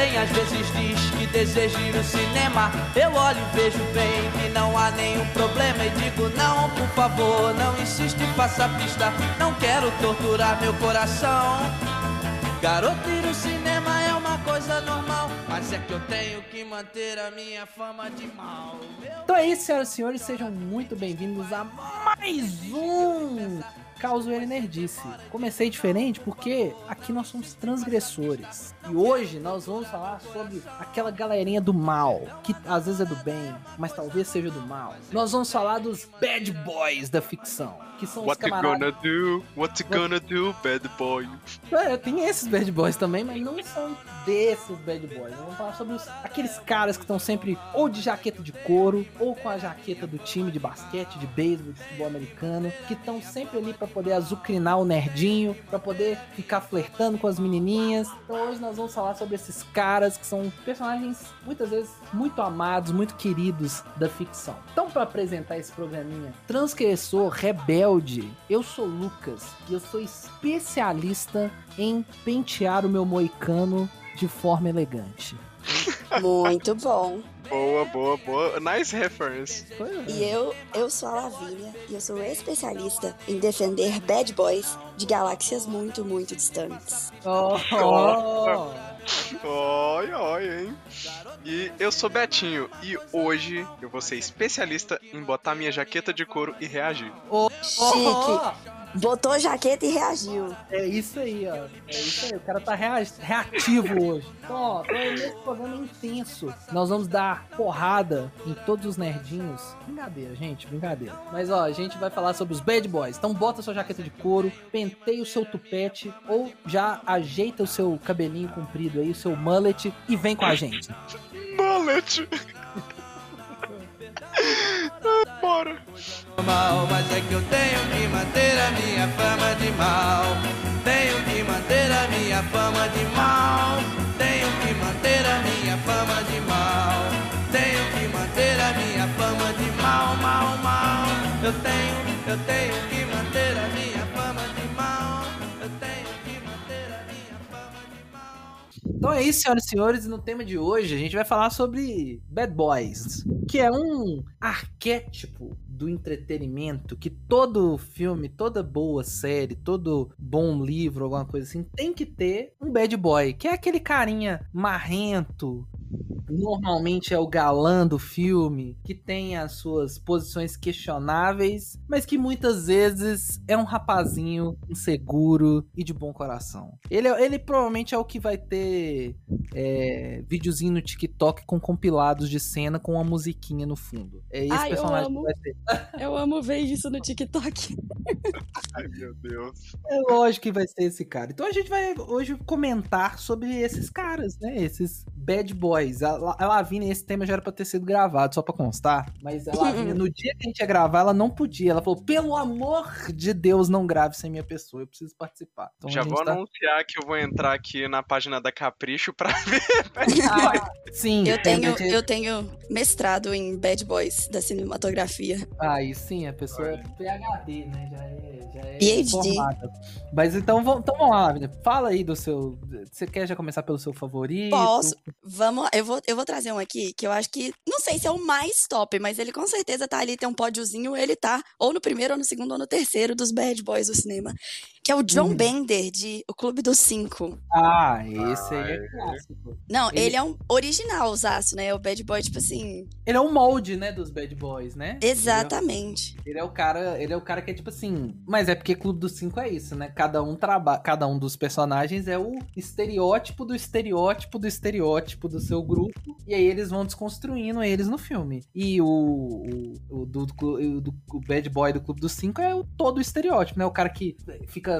também às vezes diz que deseja ir no cinema. Eu olho e vejo bem que não há nenhum problema. E digo, não, por favor, não insiste, faça pista. Não quero torturar meu coração. Garoto ir no cinema é uma coisa normal. Mas é que eu tenho que manter a minha fama de mal. Meu Então é isso, senhoras e senhores, sejam muito bem-vindos a mais um Causoeiro e Nerdice. Comecei diferente porque aqui nós somos transgressores. E hoje nós vamos falar sobre aquela galerinha do mal, que às vezes é do bem, mas talvez seja do mal. Nós vamos falar dos bad boys da ficção, que são What os you camaradas... gonna do? What you gonna do, bad boy? É, tem esses bad boys também, mas não são desses bad boys. Vamos falar sobre os- aqueles caras que estão sempre ou de jaqueta de couro, ou com a jaqueta do time de basquete, de beisebol, de futebol americano, que estão sempre ali pra poder azucrinar o nerdinho, pra poder ficar flertando com as menininhas. Então hoje nós vamos falar sobre esses caras que são personagens muitas vezes muito amados, muito queridos da ficção. Então pra apresentar esse programinha, transgressor, rebelde, eu sou Lucas e eu sou especialista em pentear o meu moicano de forma elegante. Muito bom. Boa, boa, boa. Nice reference. E eu, eu sou a Lavínia e eu sou especialista em defender bad boys de galáxias muito, muito distantes. Oh, Oi, oi, hein? E eu sou Betinho e hoje eu vou ser especialista em botar minha jaqueta de couro e reagir. oh, Chique. Botou jaqueta e reagiu. É isso aí, ó. É isso aí. O cara tá rea- reativo hoje. Então, ó, nesse programa intenso, nós vamos dar porrada em todos os nerdinhos. Brincadeira, gente, brincadeira. Mas, ó, a gente vai falar sobre os bad boys. Então, bota sua jaqueta de couro, penteia o seu tupete ou já ajeita o seu cabelinho comprido aí, o seu mullet e vem com a gente. Mullet! Bora! mal, mas é que eu tenho que manter a minha fama de mal. Tenho que manter a minha fama de mal. Tenho que manter a minha fama de mal. Tenho que manter a minha fama de mal, mal, mal. Eu tenho, eu tenho que manter a minha Então é isso, senhoras e senhores, no tema de hoje a gente vai falar sobre Bad Boys, que é um arquétipo do entretenimento que todo filme, toda boa série, todo bom livro, alguma coisa assim, tem que ter um bad boy, que é aquele carinha marrento, normalmente é o galã do filme, que tem as suas posições questionáveis, mas que muitas vezes é um rapazinho inseguro e de bom coração. Ele, é- ele provavelmente é o que vai ter é, videozinho no TikTok com compilados de cena com uma musiquinha no fundo. É esse Ai, eu personagem amo. que vai ter. Eu amo ver isso no TikTok. Ai, meu Deus. É lógico que vai ser esse cara. Então a gente vai hoje comentar sobre esses caras, né? Esses bad boys. A, La- a Lavínia, esse tema já era pra ter sido gravado, só pra constar. Mas a Lavínia, no dia que a gente ia gravar, ela não podia. Ela falou, pelo amor de Deus, não grave sem minha pessoa. Eu preciso participar. Então, Já vou tá- anunciar que eu vou entrar aqui na página da Capricho pra ver. Ah, sim. Eu tenho, a gente- eu tenho mestrado em bad boys da cinematografia. Aí sim, a pessoa é PHD, né? Já é, já é PhD. formada. Mas então, vamos- então vamos lá, Lavínia. Fala aí do seu... Você quer já começar pelo seu favorito? Posso. Vamos eu vou, eu vou trazer um aqui que eu acho que, não sei se é o mais top, mas ele com certeza tá ali, tem um pódiozinho, ele tá ou no primeiro, ou no segundo, ou no terceiro dos bad boys do cinema. Que é o John Hum. Bender, de O Clube dos Cinco. Ah, esse aí é clássico. Não, Ele- ele, é um original, Zaço, né? O bad boy, tipo assim. Ele é um molde, né, dos bad boys, né? Exatamente. Ele é o cara, ele é o cara que é tipo assim, mas é porque Clube dos Cinco é isso, né? Cada um trabalha, cada um dos personagens é o estereótipo do estereótipo do estereótipo do seu grupo, e aí eles vão desconstruindo eles no filme. E o, o, o do, do, do- o bad boy do Clube dos Cinco é o todo o estereótipo, né? O cara que fica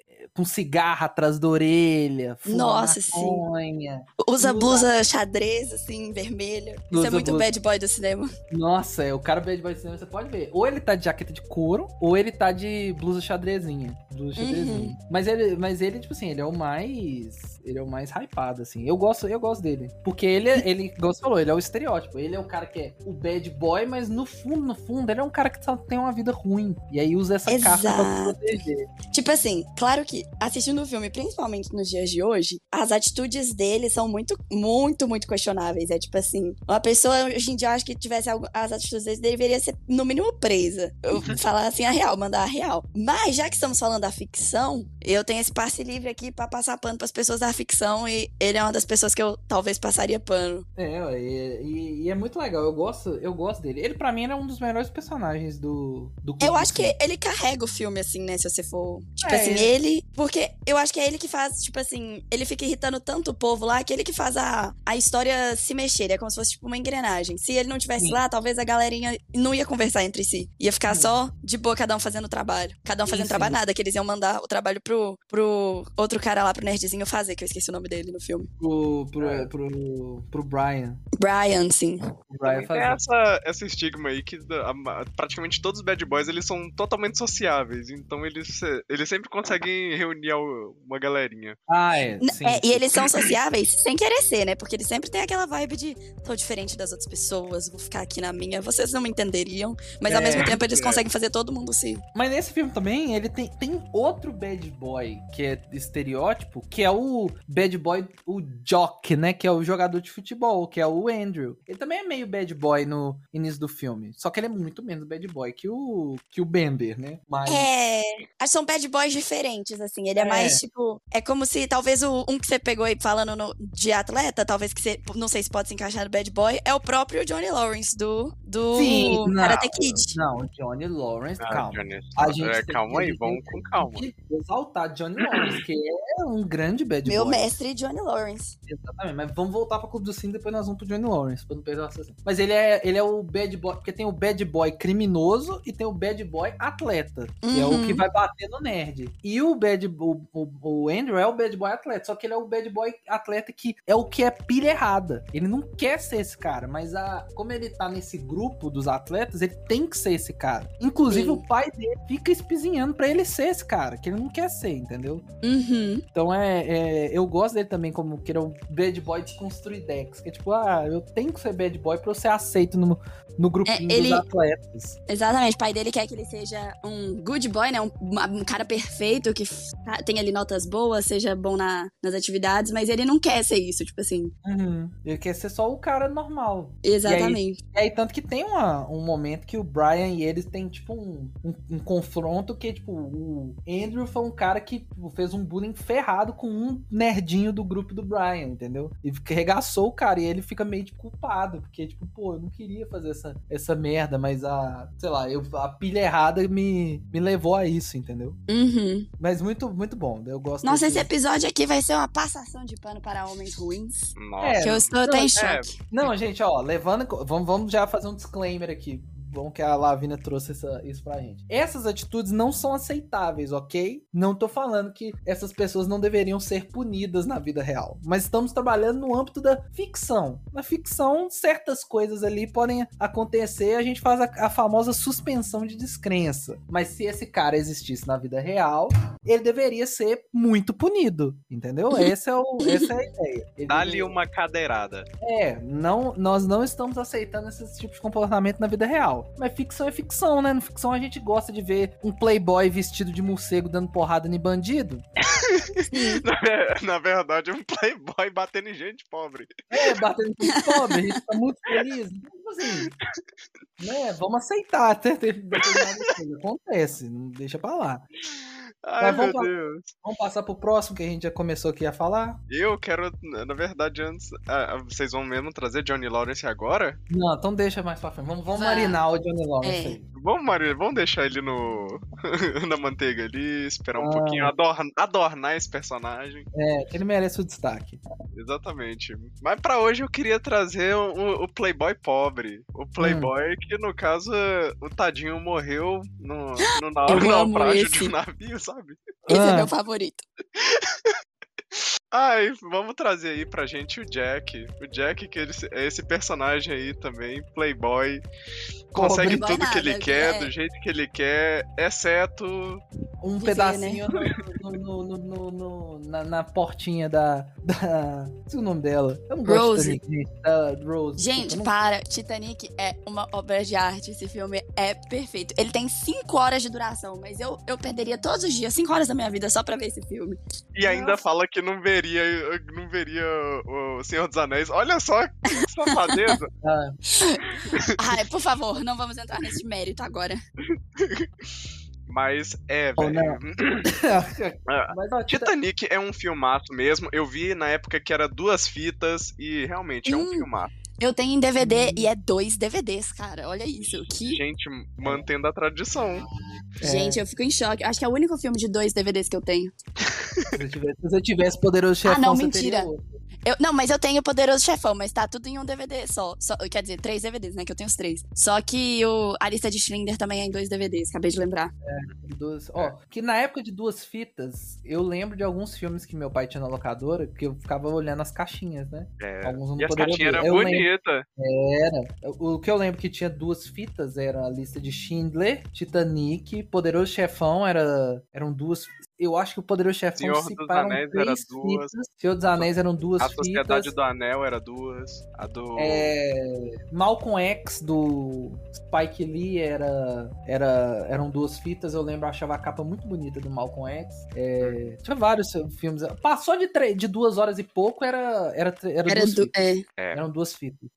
com cigarro atrás da orelha, Nossa, sim. maconha. Usa Usa- blusa xadrez, assim, vermelha. Isso é muito blusa- bad boy do cinema. Nossa, é o cara bad boy do cinema, você pode ver. Ou ele tá de jaqueta de couro, ou ele tá de blusa xadrezinha. Blusa Uhum. xadrezinha. Mas ele, mas ele, tipo assim, ele é o mais. Ele é o mais hypado, assim. Eu gosto, eu gosto dele. Porque ele, é- ele, igual você falou, ele é o estereótipo. Ele é o cara que é o bad boy, mas no fundo, no fundo, ele é um cara que só tem uma vida ruim. E aí usa essa capa pra Exato. proteger. Tipo assim, claro que que, assistindo o filme, principalmente nos dias de hoje, as atitudes dele são muito, muito, muito questionáveis. É tipo assim, uma pessoa hoje em dia acho que tivesse algo, as atitudes dele deveria ser, no mínimo, presa. Eu Uhum. falar assim a real, mandar a real. Mas, já que estamos falando da ficção, eu tenho esse passe livre aqui pra passar pano pras pessoas da ficção e ele é uma das pessoas que eu talvez passaria pano. É, e, e- é muito legal. Eu gosto, eu gosto dele. Ele, pra mim, ele é um dos melhores personagens do, do Eu acho que filme. ele carrega o filme, assim, né? Se você for. Tipo É, assim, ele- ele. Porque eu acho que é ele que faz, tipo assim, ele fica irritando tanto o povo lá que ele que faz a, a história se mexer. É como se fosse tipo uma engrenagem. Se ele não tivesse Sim. lá, talvez a galerinha não ia conversar entre si. Ia ficar Sim. só de boa, cada um fazendo o trabalho. Cada um fazendo sim. trabalho nada, que eles iam mandar o trabalho pro, pro outro cara lá, pro nerdzinho fazer, que eu esqueci o nome dele no filme. Pro, pro, É. pro, pro Brian. Brian, sim. Brian Tem essa, essa estigma aí que a- a- praticamente todos os bad boys eles são totalmente sociáveis, então eles, eles sempre conseguem reunir uma galerinha. Ah, é. N- Sim, é, sim. e eles são sociáveis sem querer ser, né? Porque eles sempre têm aquela vibe de tô diferente das outras pessoas, vou ficar aqui na minha, vocês não me entenderiam. Mas ao É, mesmo tempo eles é. conseguem fazer todo mundo se. Mas nesse filme também, ele tem, tem outro bad boy que é estereótipo, que é o bad boy, o Jock, né? Que é o jogador de futebol, que é o Andrew. Ele também é meio bad boy no início do filme. Só que ele é muito menos bad boy que o, que o Bamber, né? Mas. É. São bad boys diferentes, assim. Ele é, É. mais, tipo. É como se talvez o, um que você pegou aí falando no- de atleta, talvez que você. Não sei se pode se encaixar no bad boy, é o próprio Johnny Lawrence do. Do Sim, não, Karate Kid. Não, Johnny Lawrence, Ah, calma. Johnny, A gente é, calma aí, vamos com calma. que exaltar Johnny Lawrence, que é um grande bad Meu boy. mestre Johnny Lawrence. Exatamente, mas vamos voltar pra Clube do Cinema depois nós vamos pro Johnny Lawrence, pra não perder o. Mas ele é, ele é o bad boy, porque tem o bad boy criminoso e tem o bad boy atleta, que é o Uhum. que vai bater no nerd. E o bad o, o, o Andrew é o bad boy atleta, só que ele é o bad boy atleta que é o que é pilha errada. Ele não quer ser esse cara, mas a, como ele tá nesse grupo dos atletas, ele tem que ser esse cara. Inclusive Sim. o pai dele fica espizinhando pra ele ser esse cara, que ele não quer ser, entendeu? Uhum. Então é, é- Eu gosto dele também como que ele é um bad boy desconstruidex. Que é tipo, ah, eu tenho que ser bad boy pra eu ser aceito no, no grupinho É, ele- dos atletas. Exatamente, o pai dele quer que ele seja um good boy, né? Um, um cara perfeito, que tá- tenha ali notas boas, seja bom na- nas atividades, mas ele não quer ser isso, tipo assim. Uhum. Ele quer ser só o cara normal. Exatamente. E aí, tanto que tem uma- um momento que o Brian e eles têm, tipo, um, um, um confronto que, tipo, o Andrew foi um cara que tipo, fez um bullying ferrado com um nerdinho do grupo do Brian, entendeu? E regaçou o cara, e ele fica meio de culpado, porque, tipo, pô, eu não queria fazer essa, essa merda, mas a, sei lá, eu, a pilha errada me, me levou a isso, entendeu? Uhum. Mas muito, muito bom, eu gosto Nossa, desse- esse episódio aqui vai ser uma passação de pano para homens ruins. Nossa. É, que eu estou até em é. choque. Não, gente, ó, levando. Vamos, vamos já fazer um disclaimer aqui. Bom que a Lavina trouxe essa- isso pra gente. Essas atitudes não são aceitáveis, ok? Não tô falando que essas pessoas não deveriam ser punidas na vida real. Mas estamos trabalhando no âmbito da ficção. Na ficção, certas coisas ali podem acontecer, a gente faz a, a famosa suspensão de descrença. Mas se esse cara existisse na vida real, ele deveria ser muito punido, entendeu? Esse é o, essa é a ideia. Ele Dá-lhe deveria- uma cadeirada. é, não, nós não estamos aceitando esse tipo de comportamento na vida real. Mas ficção é ficção, né? No ficção a gente gosta de ver um playboy vestido de morcego dando porrada em bandido. Na, na verdade, um playboy batendo em gente pobre. É, batendo com pobre, a gente tá muito feliz. Assim, né? Vamos aceitar até. Acontece, não deixa pra lá. Ai, Mas meu vamos pra- Deus. Vamos passar pro próximo que a gente já começou aqui a falar? Eu quero, na verdade, antes. ah, ah, vocês vão mesmo trazer Johnny Lawrence agora? Não, então deixa mais pra frente. Vamos, vamos marinar o Johnny Lawrence É. aí. Vamos, Maria, vamos deixar ele no. na manteiga ali, esperar um Ah. pouquinho, adorn- adornar esse personagem. É, ele merece o destaque. Exatamente. Mas pra hoje eu queria trazer o, o Playboy pobre. O Playboy que, no caso, o tadinho morreu no, no, na- no naufrágio de esse. um navio, sabe? Esse Ah. é meu favorito. Ai, vamos trazer aí pra gente o Jack. O Jack, que ele, é esse personagem aí também, playboy. Consegue Playboy tudo que ele nada, quer, é. do jeito que ele quer, exceto. Um Viver, pedacinho no, no- no- no- no- na, na portinha da. da. Não sei o nome dela. Eu não gosto Rose. de Titanic, Rose. Gente, não- para. Titanic é uma obra de arte. Esse filme é perfeito. Ele tem 5 horas de duração, mas eu, eu perderia todos os dias 5 horas da minha vida só pra ver esse filme. E ainda fala que não veria, não veria o Senhor dos Anéis. Olha só que safadeza. Ah, Ai, por favor, não vamos entrar nesse mérito agora. Mas é, Oh, velho. Mas, ó, Tita- Titanic é um filmaço mesmo. Eu vi na época que era duas fitas e realmente é um Hum. filmaço. Eu tenho em DVD e é dois DVDs, cara. Olha isso. Que. Gente, mantendo a tradição. É. Gente, eu fico em choque. Acho que é o único filme de dois DVDs que eu tenho. Se você tivesse, se você tivesse poderoso chefão, Ah, não, você mentira. teria outro. Eu, não, mas eu tenho o Poderoso Chefão, mas tá tudo em um DVD só. só quer dizer, três DVDs, né? Que eu tenho os três. Só que o, a lista de Schindler também é em dois DVDs, acabei de lembrar. Duas, ó, que na época de duas fitas, eu lembro de alguns filmes que meu pai tinha na locadora, que eu ficava olhando as caixinhas, né? É. Alguns não E as caixinhas eram bonitas. Era. O que eu lembro que tinha duas fitas era a lista de Schindler, Titanic, Poderoso Chefão era eram duas. Eu acho que o Poderoso Chefão Senhor se dos Anéis três era duas. fitas. Senhor dos Anéis eram duas A Sociedade fitas. do Anel era duas. A do. É, Malcolm X do Spike Lee era, era eram duas fitas. Eu lembro, eu achava a capa muito bonita do Malcolm X. É, tinha vários filmes. Passou de, três, de duas horas e pouco, era, era, era, Era duas do, fitas. é, É. Eram duas fitas.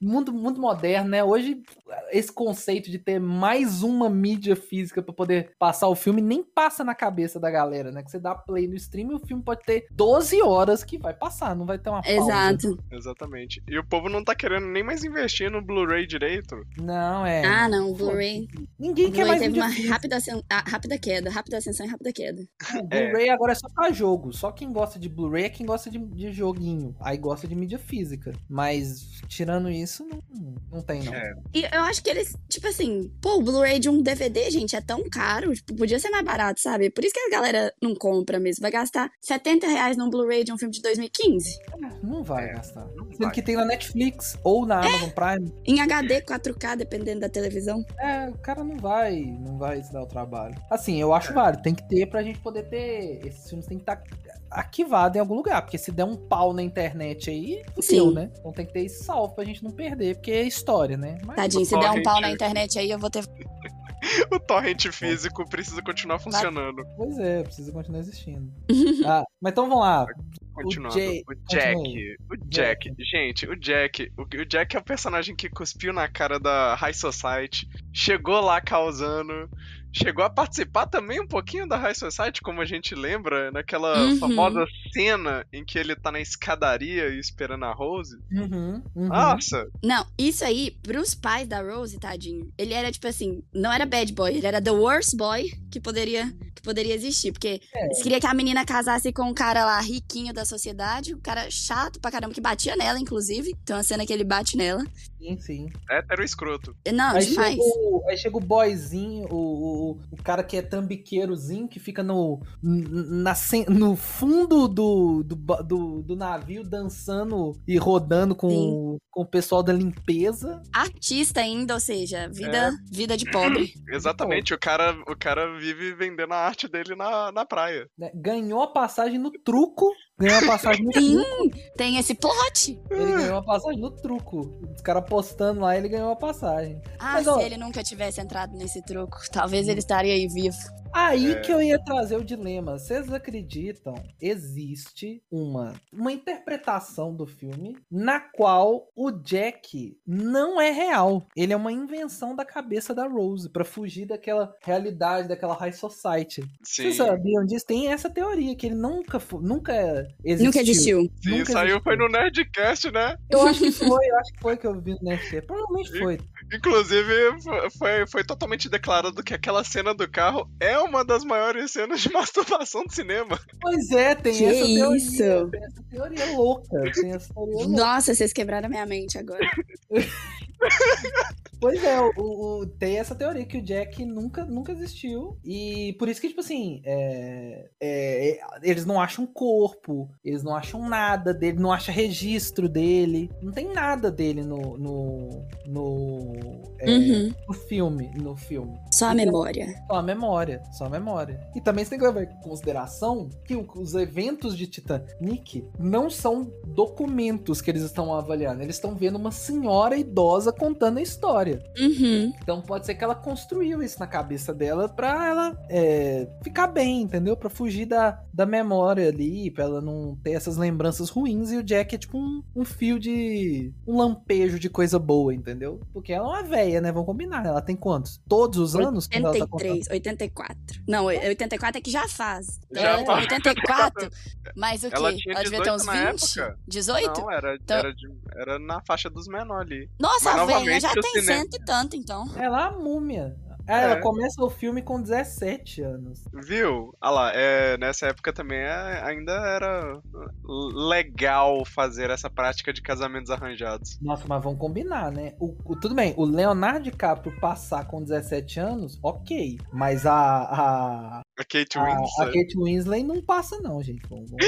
Mundo, mundo moderno, né? Hoje, esse conceito de ter mais uma mídia física pra poder passar o filme nem passa na cabeça da galera, né? Que você dá play no stream e o filme pode ter 12 horas que vai passar, não vai ter uma pausa. exato. Exatamente. E o povo não tá querendo nem mais investir no Blu-ray direito. Não, é. Ah, não, o Blu-ray. Ninguém O quer Blu-ray mais teve uma rápida, ascen- ah, rápida queda, rápida ascensão e rápida queda. O Blu-ray agora é só pra jogo. Só quem gosta de Blu-ray é quem gosta de, de joguinho. Aí gosta de mídia física. Mas, tirando isso, não, não tem, não. É. E eu acho que eles, tipo assim, pô, o Blu-ray de um DVD, gente, é tão caro. Tipo, podia ser mais barato, sabe? Por isso que a galera não compra mesmo. Vai gastar 70 reais num Blu-ray de um filme de 2015. Não vai É, gastar. não Sendo vai. que tem na Netflix ou na Amazon Prime. Em HD 4K, dependendo da televisão. É, o cara não vai, não vai se dar o trabalho. Assim, eu acho válido, tem que ter pra gente poder ter. Esses filmes tem que estar arquivados em algum lugar, porque se der um pau na internet aí, fudeu, né? Então tem que ter isso salvo pra gente não perder, porque é história, né? Mas, Tadinho, se der um pau na internet aí, eu vou ter. O torrent físico precisa continuar funcionando. pois é, precisa continuar existindo. ah, mas então vamos lá. Continuando. Jay- O Jack. continue. O Jack. Gente, o Jack. O, o Jack é o personagem que cuspiu na cara da High Society. Chegou lá causando. Chegou a participar também um pouquinho da High Society, como a gente lembra, naquela Uhum. famosa cena em que ele tá na escadaria esperando a Rose. Uhum, uhum. Nossa! Não, isso aí, pros pais da Rose, tadinho, ele era tipo assim, não era bad boy, ele era the worst boy que poderia, que poderia existir. Porque É. eles queriam que a menina casasse com um cara lá riquinho da sociedade, um cara chato pra caramba, que batia nela, inclusive. Tem uma cena que ele bate nela. Sim, sim. Hétero escroto. Não, Aí demais. chega, o, aí chega o boyzinho, o, o, o cara que é tambiqueirozinho, que fica no, na, no fundo do, do, do, do navio dançando e rodando com, Sim. com o pessoal da limpeza. Artista ainda, ou seja, vida, vida de pobre. Exatamente, o cara, o cara vive vendendo a arte dele na, na praia. né? Ganhou a passagem no truco. Ganhou a passagem no Sim. truco. Tem esse plot. Ele ganhou a passagem no truco. Os caras postando lá, ele ganhou a passagem. Ah, Mas, se ó- ele nunca tivesse entrado nesse truco, talvez ele estaria aí vivo. Aí É. que eu ia trazer o dilema. Vocês acreditam? Existe uma, uma interpretação do filme na qual o Jack não é real. Ele é uma invenção da cabeça da Rose pra fugir daquela realidade, daquela high society. Sim. Vocês sabiam disso? Tem essa teoria que ele nunca, nunca existiu. Nunca existiu. Sim, Nunca saiu existiu. foi no Nerdcast, né? Eu acho que foi, eu acho que foi que eu vi no Netflix. Provavelmente foi. Inclusive, fo- foi, foi totalmente declarado que aquela cena do carro é uma das maiores cenas de masturbação do cinema. Pois é, tem Que essa teoria. isso? Tem essa teoria louca. Tem essa teoria louca. Nossa, vocês quebraram a minha mente agora. Pois é, o, o- tem essa teoria que o Jack nunca, nunca existiu. E por isso que, tipo assim, é, é, é, eles não acham corpo, eles não acham nada dele, não acham registro dele. Não tem nada dele no. no. no, é, Uhum. no filme. No filme. Só a memória. Só a memória, só a memória. E também você tem que levar em consideração que os eventos de Titanic não são documentos que eles estão avaliando. Eles estão vendo uma senhora idosa contando a história. Uhum. Então pode ser que ela construiu isso na cabeça dela pra ela é, ficar bem, entendeu? Pra fugir da, da memória ali, pra ela não ter essas lembranças ruins. E o Jack é tipo um, um fio de. um lampejo de coisa boa, entendeu? Porque ela é uma véia, né? Vamos combinar. Ela tem quantos? Todos os anos? quando ela tá contando? 83, 84. Não, 84 é que já faz. Então, Já ela tem faz. 84, mas o quê? Ela tinha devia ter uns 18 na 20? época? 18? Não, era, Então- era, de- era na faixa dos menores ali. Nossa, Mas a velha já tem cinema- cento e tanto, então. Ela é a múmia. Ah, É. ela começa o filme com 17 anos. Viu? Ah lá, é, nessa época também é- ainda era legal fazer essa prática de casamentos arranjados. Nossa, mas vamos combinar, né? O, o- tudo bem, o Leonardo DiCaprio passar com 17 anos, ok. Mas a, a, A Kate a, a Winslet. Kate Winslet não passa, não, gente. Vamos, vamos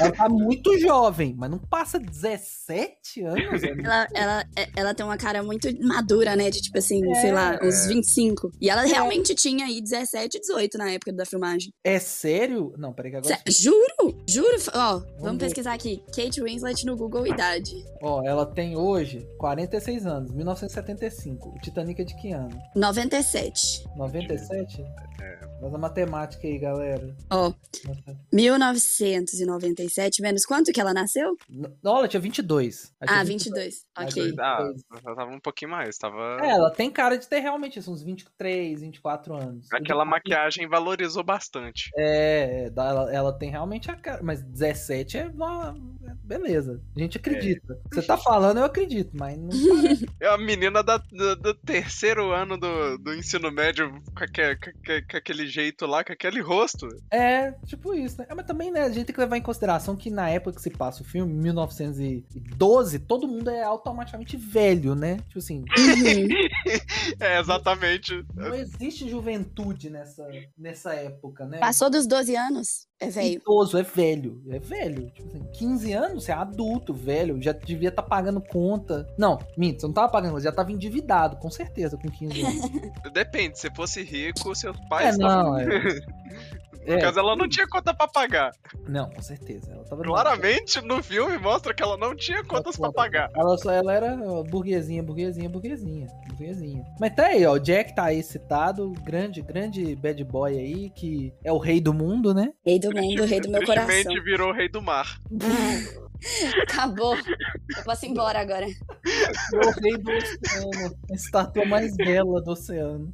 ela tá muito jovem, mas não passa 17 anos. é muito- Ela, ela, é- ela tem uma cara muito madura, né? De tipo assim, sei lá, É. uns 25. E ela realmente tinha aí 17, 18 na época da filmagem. É sério? Não, peraí que agora. Sé- Juro? Juro? Ó, vamos ver. pesquisar aqui. Kate Winslet no Google Idade. Ó, ela tem hoje 46 anos, 1975. O Titanic é de que ano? 97. 97? É. Faz a matemática aí, galera. Ó, Nossa. 1997, menos quanto que ela nasceu? Não, ela tinha 22. Ela tinha Ah, 22. Mas Ok. Ah, ela tava um pouquinho mais, tava. É, ela tem cara de ter realmente isso, uns 23, 24 anos. Aquela maquiagem valorizou bastante. É, é, ela, ela tem realmente a cara. Mas 17 é. uma- é Beleza. A gente acredita. Você tá falando, eu acredito, mas não. É a menina da- do, do terceiro ano do, do ensino médio com, aque- com aque- com aquele jeito lá, com aquele rosto. É, tipo isso, né? É, mas também, né, a gente tem que levar em consideração que na época que se passa o filme, 1912, todo mundo é automaticamente velho, né? Tipo assim. É, exatamente. não existe juventude nessa, nessa época, né? Passou dos 12 anos, é velho. Idoso, é velho. É velho. Tipo assim, 15 anos, você é adulto, velho. Já devia estar pagando conta. Não, minto, você não tava pagando, você já tava endividado, com certeza, com 15 anos. Depende, se fosse rico, seus é, pais estavam. não, é. No É, caso, ela não tinha conta pra pagar. Não, com certeza. Ela tava Claramente, no filme, mostra que ela não tinha contas pra pagar. Ela, só, ela era burguesinha, burguesinha, burguesinha, burguesinha. Mas tá aí, ó. O Jack tá aí citado, grande, grande bad boy aí, que é o rei do mundo, né? Rei do mundo, rei do meu coração. Virou o rei do mar. Acabou. Eu posso ir embora agora. O rei do oceano. A estátua mais bela do oceano.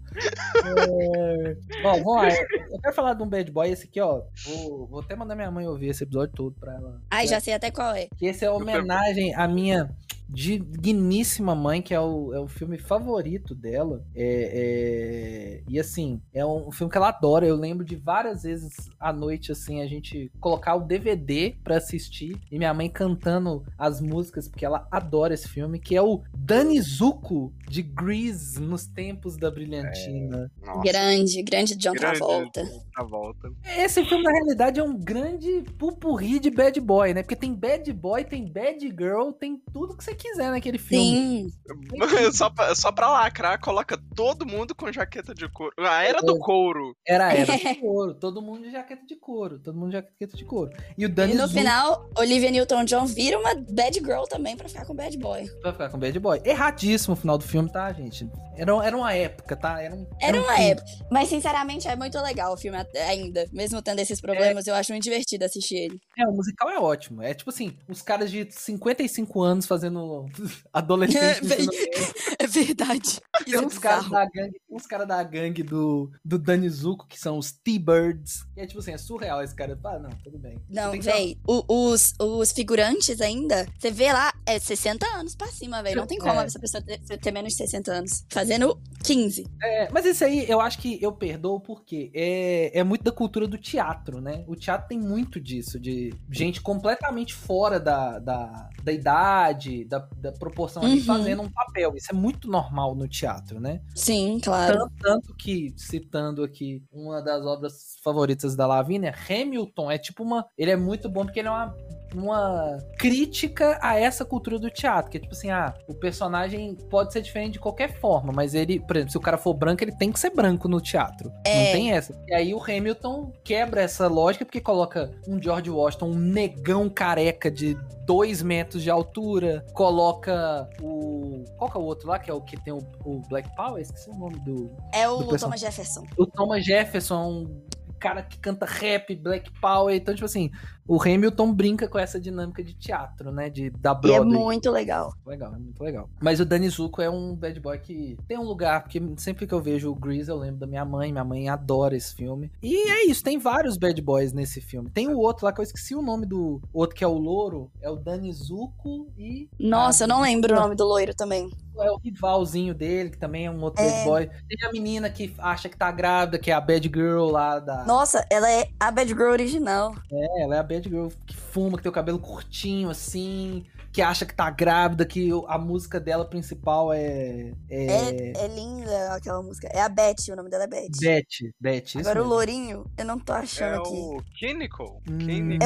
É... Ó, vamos lá. Eu quero falar de um bad boy, esse aqui, ó. Vou, vou até mandar minha mãe ouvir esse episódio todo pra ela. Ai, já sei até qual é. Que esse é homenagem à minha digníssima mãe, que é o, é o filme favorito dela. É, é- E assim, é um filme que ela adora. Eu lembro de várias vezes à noite, assim, a gente colocar o DVD pra assistir e minha mãe cantando as músicas, porque ela adora esse filme, que é o Danizuko de Grease nos tempos da Brilhantina. Nossa, Grande, grande John grande Travolta. Travolta. Esse filme, na realidade, é um grande pupurri de bad boy, né? Porque tem bad boy, tem bad girl, tem tudo que você quiser naquele filme. Sim. só, pra, só pra lacrar, coloca todo mundo com jaqueta de couro. A era do couro. Era, era de couro. Todo mundo de jaqueta de couro. Todo mundo de jaqueta de couro. E o Dani E no final, Olivia Newton-John vira uma bad girl também pra ficar com bad boy. vai ficar com bad boy. Erradíssimo o final do filme, tá, gente? Era, era uma época, tá? Era, um, Era um uma filme. época. Mas, sinceramente, é muito legal o filme ainda. Mesmo tendo esses problemas, eu acho muito divertido assistir ele. É, o musical é ótimo. É tipo assim, os caras de 55 anos fazendo adolescente. médio. É verdade. Tem uns caras da gangue, uns cara da gangue do, do Danizuko, que são os T-Birds. E é tipo assim, é surreal esse cara. Ah, não, tudo bem. Não, véi, os, os figurantes ainda, você vê lá, é 60 anos pra cima, véi. Não tem como É. essa pessoa ter, ter menos de 60 anos. Fazendo 15. É, mas isso aí eu acho que eu perdoo porque é, é muito da cultura do teatro, né? O teatro tem muito disso, de, de gente completamente fora da, da, da idade, da, da proporção ali, Uhum. fazendo um papel. Isso é muito normal no teatro, né? Sim, claro. Tanto, tanto que, citando aqui uma das obras favoritas da Lavínia, Hamilton é tipo uma. Ele é muito bom porque ele é uma, uma crítica a essa cultura do teatro. Que é tipo assim, ah, o personagem pode ser diferente de qualquer forma, mas ele, por exemplo, se o cara for branco, ele tem que ser branco no teatro. Não É. tem essa. E aí o Hamilton quebra essa lógica porque coloca um George Washington, um negão careca de dois metros de altura, coloca o. Qual que é o outro lá, que é o que tem o, o Black Power? Esqueci o nome do. É o do Thomas Jefferson. O Thomas Jefferson, um cara que canta rap, Black Power. Então, tipo assim, o Hamilton brinca com essa dinâmica de teatro, né? De, da E é Broadway. muito legal. Legal, é muito legal. Mas o Danny Zuko é um bad boy que tem um lugar, porque sempre que eu vejo o Grease eu lembro da minha mãe, minha mãe adora esse filme. E é isso, tem vários bad boys nesse filme. Tem o outro lá que eu esqueci o nome do outro que é o louro, é o Danny Zuko e Nossa, Ah, eu não lembro o nome do loiro também. é o rivalzinho dele, que também é um outro É. bad boy. Tem a menina que acha que tá grávida, que é a bad girl lá da Nossa, ela é a Bad Girl original. É, ela é a bad girl que fuma, que tem o cabelo curtinho, assim, que acha que tá grávida, que o- a música dela principal é. É. É, é linda aquela música. É a Beth, o nome dela é Beth. Beth, Beth. Agora o mesmo. lourinho, eu não tô achando É aqui. o Kinnickle. Hum. Kinnick.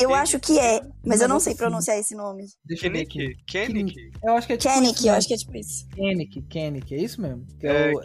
Eu acho que é, mas eu não sei pronunciar esse nome. Deixa eu ver aqui. Kinnick. Kennick. Eu acho que é tipo isso eu acho que é tipo isso. Kennick, Kennick, é isso mesmo? Que É, é, o-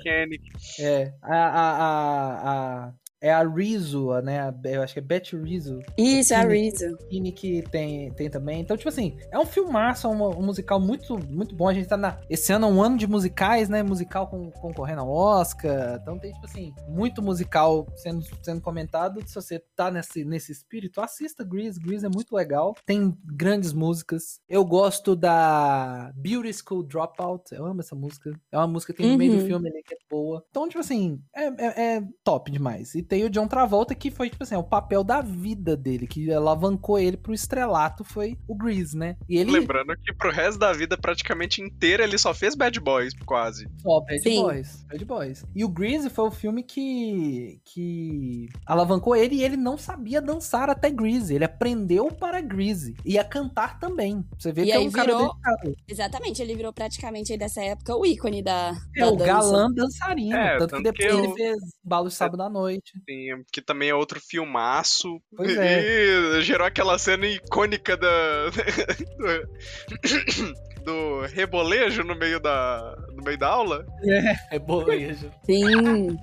é a, a, a, a- é a Rizzo, né? Eu acho que é Beth Rizzo. Isso, é a. Rizzo. que tem, tem também. Então, tipo assim, é um filmaço, é um, um musical muito, muito bom. A gente tá na. Esse ano é um ano de musicais, né? Musical com, concorrendo ao Oscar. Então tem, tipo assim, muito musical sendo, sendo comentado. Se você tá nesse, nesse espírito, assista Grease. Grease é muito legal. Tem grandes músicas. Eu gosto da Beauty School Dropout. Eu amo essa música. É uma música que tem no meio do Uhum. filme ali que é boa. Então, tipo assim, é, é- é top demais. E tem o John Travolta, que foi, tipo assim, o papel da vida dele, que alavancou ele pro estrelato, foi o Grease, né? E ele Lembrando que pro resto da vida, praticamente inteira, ele só fez Bad Boys, quase. Ó, Bad Sim. Boys. Bad Boys. E o Grease foi o filme que, que alavancou ele e ele não sabia dançar até Grease. Ele aprendeu para Grease. E a cantar também. Você vê E que é um cara virou- dedicado. Exatamente, ele virou praticamente aí dessa época o ícone da, É da o dança. galã dançarino. É, tanto, que tanto depois que ele eu- fez Balo de Sábado à Noite. Assim, que também é outro filmaço. Pois e gerou aquela cena icônica da. do, rebolejo no meio da, no meio da aula. É bolejo. Sim.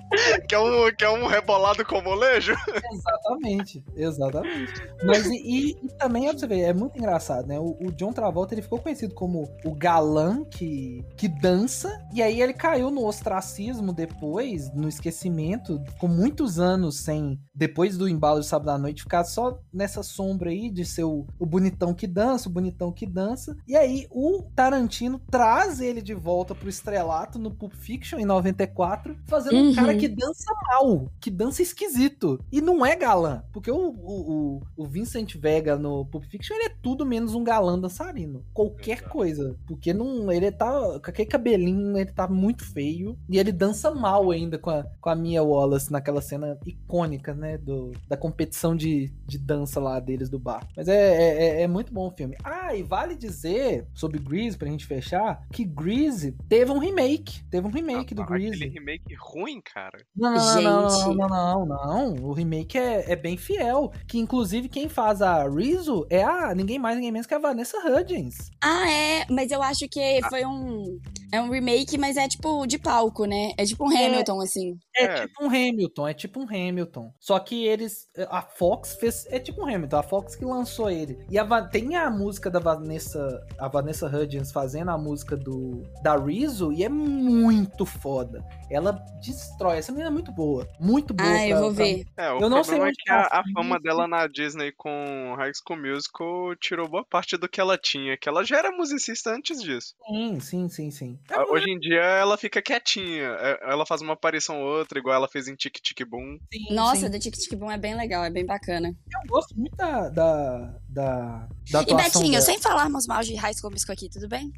Que é um, que é um rebolado com molejo. Exatamente, exatamente. Mas e, e- e também, ó, pra você ver, é muito engraçado, né? O, o John Travolta, ele ficou conhecido como o galã que, que dança, e aí ele caiu no ostracismo depois, no esquecimento, com muitos anos sem, depois do embalo de sábado à noite, ficar só nessa sombra aí de ser o, o bonitão que dança, o bonitão que dança, e aí o Tarantino traz ele de volta pro estrelato no Pulp Fiction, em 94, fazendo um Uhum. cara que dança mal, que dança esquisito. E não é galã. Porque o, o, o- o Vincent Vega no Pulp Fiction, ele é tudo menos um galã dançarino. Qualquer Exato. coisa. Porque não, ele tá com aquele cabelinho, ele tá muito feio. E ele dança mal ainda com a, com a Mia Wallace naquela cena icônica, né? Do, da competição de, de dança lá deles do bar. Mas é, é, é- é muito bom o filme. Ah, e vale dizer sobre Grease, pra gente fechar, que Grease teve um remake. Teve um remake do Ah, Grease. Aquele remake ruim, cara. Não, não, não, não, Gente. não, não, não. O remake é, é bem fiel. Que inclusive quem faz a Rizzo é a ninguém mais, ninguém menos que a Vanessa Hudgens. Ah, é, mas eu acho que foi um. É um remake, mas é tipo de palco, né? É tipo um É. Hamilton, assim. É, É. tipo um Hamilton, é tipo um Hamilton. Só que eles. A Fox fez. É tipo um Hamilton, a Fox que lançou ele. E a, tem a música da Vanessa. A Vanessa Hudgens fazendo a música do da Rizzo e é muito foda. Ela destrói. Essa menina é muito boa. Muito boa. Ah, eu pra- vou pra- ver. É, o Eu não sei é onde que a, a fama isso. dela na Disney com High School Musical tirou boa parte do que ela tinha, que ela já era musicista antes disso. Sim, sim, sim, sim. É Ah, Hoje em dia ela fica quietinha, é, ela faz uma aparição ou outra, igual ela fez em Tic Tic Boom. Sim, Nossa, sim. do Tic Tic Boom é bem legal, é bem bacana. Eu gosto muito da, da, da, da E Betinho, dela. sem falarmos mal de High School Musical aqui, tudo bem?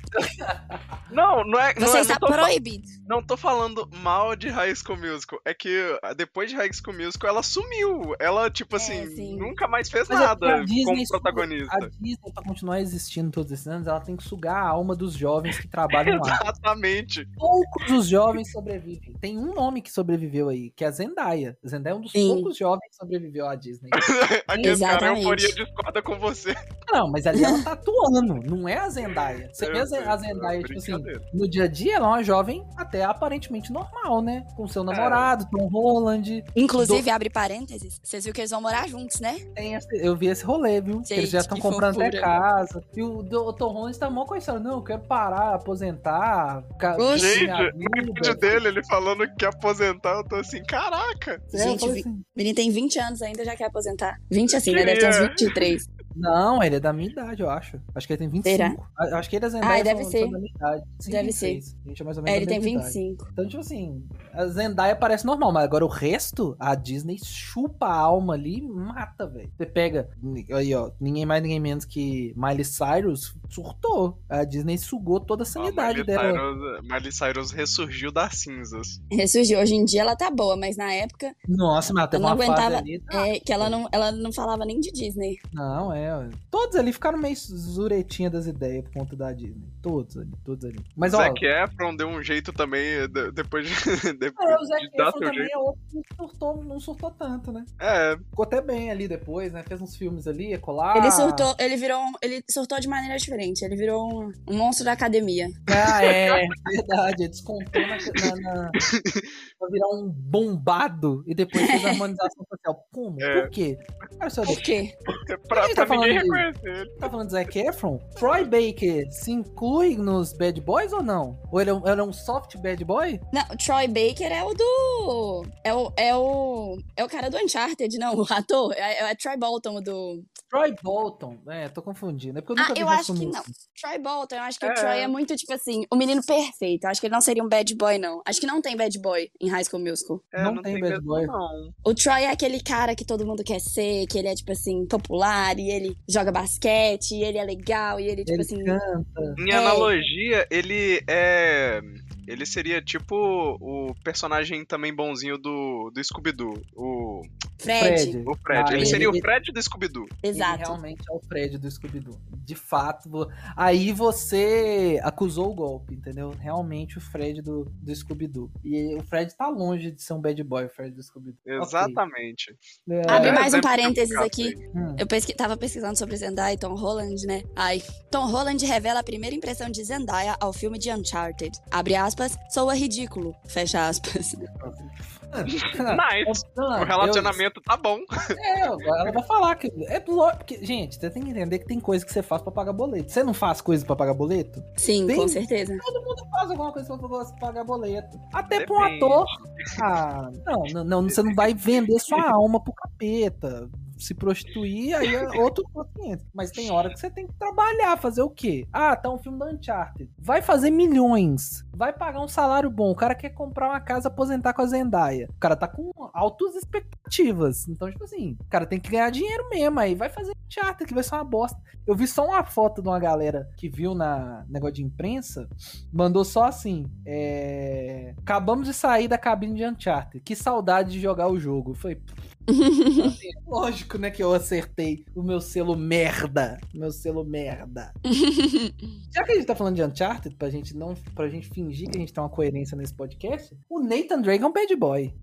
Não, não é. Não, Você é- está não, proibido. não tô falando mal de High School Musical. É que depois de High School Musical ela sumiu. Ela, tipo É, assim, sim. nunca mais fez Mas é nada a Disney como suga- protagonista. A Disney, pra continuar existindo todos esses anos, ela tem que sugar a alma dos jovens que trabalham lá. Exatamente. Poucos dos jovens sobrevivem. Tem um nome que sobreviveu aí, que é a Zendaya. Zendaya é um dos Sim. poucos jovens que sobreviveu à Disney. Aquele cara, Exatamente. euforia discorda com você. Não, mas ali ela tá atuando, não é a Zendaya. Você vê a Zen- a É, Zendaya, tipo assim, no dia a dia ela é uma jovem até aparentemente normal, né? Com seu namorado, Tom Holland. Inclusive, abre parênteses, vocês viram que eles vão morar juntos, né? Esse- eu vi esse rolê, viu? Que eles já Gente, estão comprando até fofura. casa. E o, do- o Tom Holland tá mó coisa. Não, eu quero parar, aposentar. ficar- Gente, no vídeo dele, ele falando que quer aposentar, eu tô assim, caraca. É, Gente, vi- assim, O menino tem 20 anos ainda, já quer aposentar. 20 assim, né? Deve ter uns Queria. 23. Não, ele é da minha idade, eu acho. Acho que ele tem 25. Será? Acho que ele é Zendaya Ah, deve são, ser. são da minha idade. Sim, Deve 26. A gente é mais ou menos É, ele tem mesma idade. 25. Então, tipo assim, a Zendaya parece normal, mas agora o resto, a Disney chupa a alma ali e mata, velho. Você pega, aí ó, ninguém mais, ninguém menos que Miley Cyrus surtou. A Disney sugou toda a sanidade Miley dela. Cyrus, Miley Cyrus ressurgiu das cinzas. Ressurgiu. Hoje em dia ela tá boa, mas na época Nossa, mas ela teve não aguentava- ali. é que ela não, ela não falava nem de Disney. Não, é. Todos ali ficaram meio zuretinha das ideias por conta da Disney. Todos ali, todos ali. Mas, ó. Zac Efron deu um jeito também de- depois de, depois É, o Zac de dar Efron também jeito. é outro que não surtou, não surtou tanto, né? É, Ficou até bem ali depois, né? Fez uns filmes ali, colar. Ele surtou, ele virou ele surtou de maneira diferente. Ele virou um, um monstro da academia. Ah, é, verdade. Ele descontou na, na, na- pra virar um bombado e depois fez a harmonização facial. Como? É. Por quê? Cara, seu Por quê? pra, Quem tá pra ninguém falando reconhecer ele. tá falando de Zac Efron? Troy Baker se inclui nos Bad Boys ou não? Ou ele é um, ele é um soft bad boy? Não, o Troy Baker é o do. É o, é o. É o cara do Uncharted, não, o ator. É, é Troy Bolton, o do. Troy Bolton. É, tô confundindo. É porque eu Ah, nunca vi eu acho que. Não. Troy Bolton, eu acho que É. o Troy é muito, tipo assim, o menino perfeito. Eu acho que ele não seria um bad boy, não. Acho que não tem bad boy em High School Musical. É, Não tem bad mesmo, boy. Não. O Troy é aquele cara que todo mundo quer ser, que ele é, tipo assim, popular, e ele joga basquete, e ele é legal, e ele, tipo Ele assim. canta. Em É. analogia, ele é. Ele seria tipo o personagem também bonzinho do, do Scooby-Doo. O, Fred. o Fred. Ah, ele, ele- seria o ele- Fred do Scooby-Doo. Ele Exato. realmente é o Fred do Scooby-Doo. De fato, aí você acusou o golpe, entendeu? Realmente o Fred do, do Scooby-Doo. E o Fred tá longe de ser um bad boy, o Fred do Scooby-Doo. Exatamente. É, Abre É, mais um parênteses aqui. hum. Eu pesqui tava pesquisando sobre Zendaya e Tom Holland, né? Ai. Tom Holland revela a primeira impressão de Zendaya ao filme de Uncharted. Abre aspas, soa ridículo. Fecha aspas. Nice. Não, O relacionamento tá bom. é, agora ela vai falar que. É lógico. porque, Gente, você tem que entender que tem coisa que você faz pra pagar boleto. Você não faz coisa pra pagar boleto? Sim, Tem- com certeza. Todo mundo faz alguma coisa pra pagar boleto. Até pra um Depende. ator. Ah, não, não, não, você não vai vender sua alma pro capeta. Se prostituir, aí é outro 500. Mas tem hora que você tem que trabalhar, fazer o quê? Ah, tá um filme da Uncharted. Vai fazer milhões. Vai pagar um salário bom. O cara quer comprar uma casa aposentar com a Zendaya. O cara tá com altas expectativas. Então, tipo assim, o cara tem que ganhar dinheiro mesmo. Aí vai fazer Uncharted, que vai ser uma bosta. Eu vi só uma foto de uma galera que viu na negócio de imprensa. Mandou só assim: é... Acabamos de sair da cabine de Uncharted. Que saudade de jogar o jogo. Foi. Lógico, né, que eu acertei o meu selo merda. Meu selo merda. Já que a gente tá falando de Uncharted, pra gente não. pra gente fingir que a gente tem uma coerência nesse podcast, o Nathan Drake é um bad boy.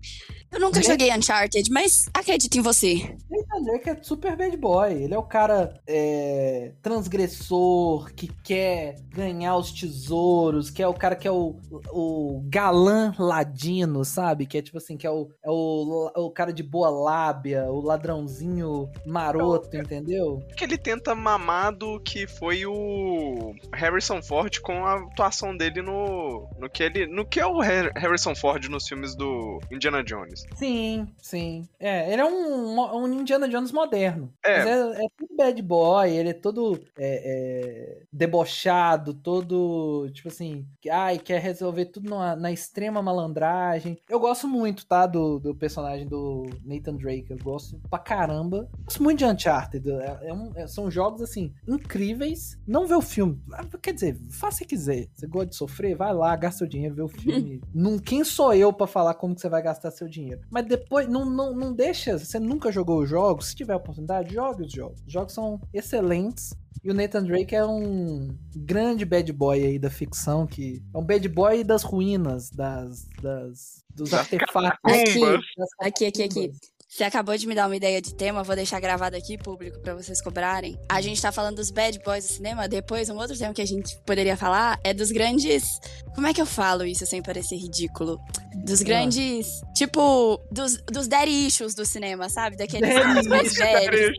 Eu nunca Né? joguei Uncharted, mas acredito em você. Nathan Drake é super bad boy. Ele é o cara é, transgressor que quer ganhar os tesouros, que é o cara que é o, o galã ladino, sabe? Que é tipo assim, que é o, é o, o cara de boa lábia, o ladrãozinho maroto, entendeu? Que ele tenta mamar do que foi o Harrison Ford com a atuação dele no. no que ele. no que é o Har- Harrison Ford nos filmes do Indiana Jones. Sim, sim. É, ele é um, um Indiana Jones moderno. É. Mas é, é tudo bad boy, ele é todo é, é, debochado, todo, tipo assim, que, ai, quer resolver tudo numa- na extrema malandragem. Eu gosto muito, tá, do, do personagem do Nathan Drake. Eu gosto pra caramba. Gosto muito de Uncharted. É- é um- são jogos, assim, incríveis. Não vê o filme. Ah, Quer dizer, faça o que quiser. Você gosta de sofrer? Vai lá, gasta seu dinheiro, vê o filme. não, quem sou eu pra falar como que você vai gastar seu dinheiro? Mas depois, não, não, não deixa. Você nunca jogou os jogos? Se tiver oportunidade, jogue os jogos. Os jogos são excelentes. E o Nathan Drake é um grande bad boy aí da ficção, que é um bad boy das ruínas, das, das dos Das artefatos. Aqui, das aqui, aqui, aqui. Você acabou de me dar uma ideia de tema, vou deixar gravado aqui, público, pra vocês cobrarem. A gente tá falando dos bad boys do cinema, depois um outro tema que a gente poderia falar é dos grandes. Como é que eu falo isso sem parecer ridículo? Dos grandes. Tipo, dos, dos daddy issues do cinema, sabe? Daqueles mais velhos.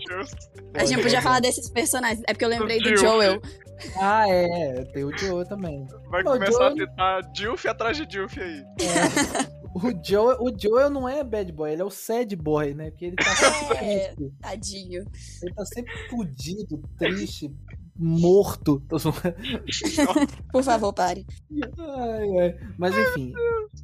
A gente podia falar desses personagens. É porque eu lembrei do Dilf. Joel. Ah, é. Tem o Joe também. Vai começar a Johnny. citar Dilf atrás de Dilf aí. O Joe, o Joel não é bad boy, ele é o sad boy, né? Porque ele tá sempre É. triste. Tadinho. Ele tá sempre fudido, triste, morto. Por favor, pare. Ai, ai. Mas enfim.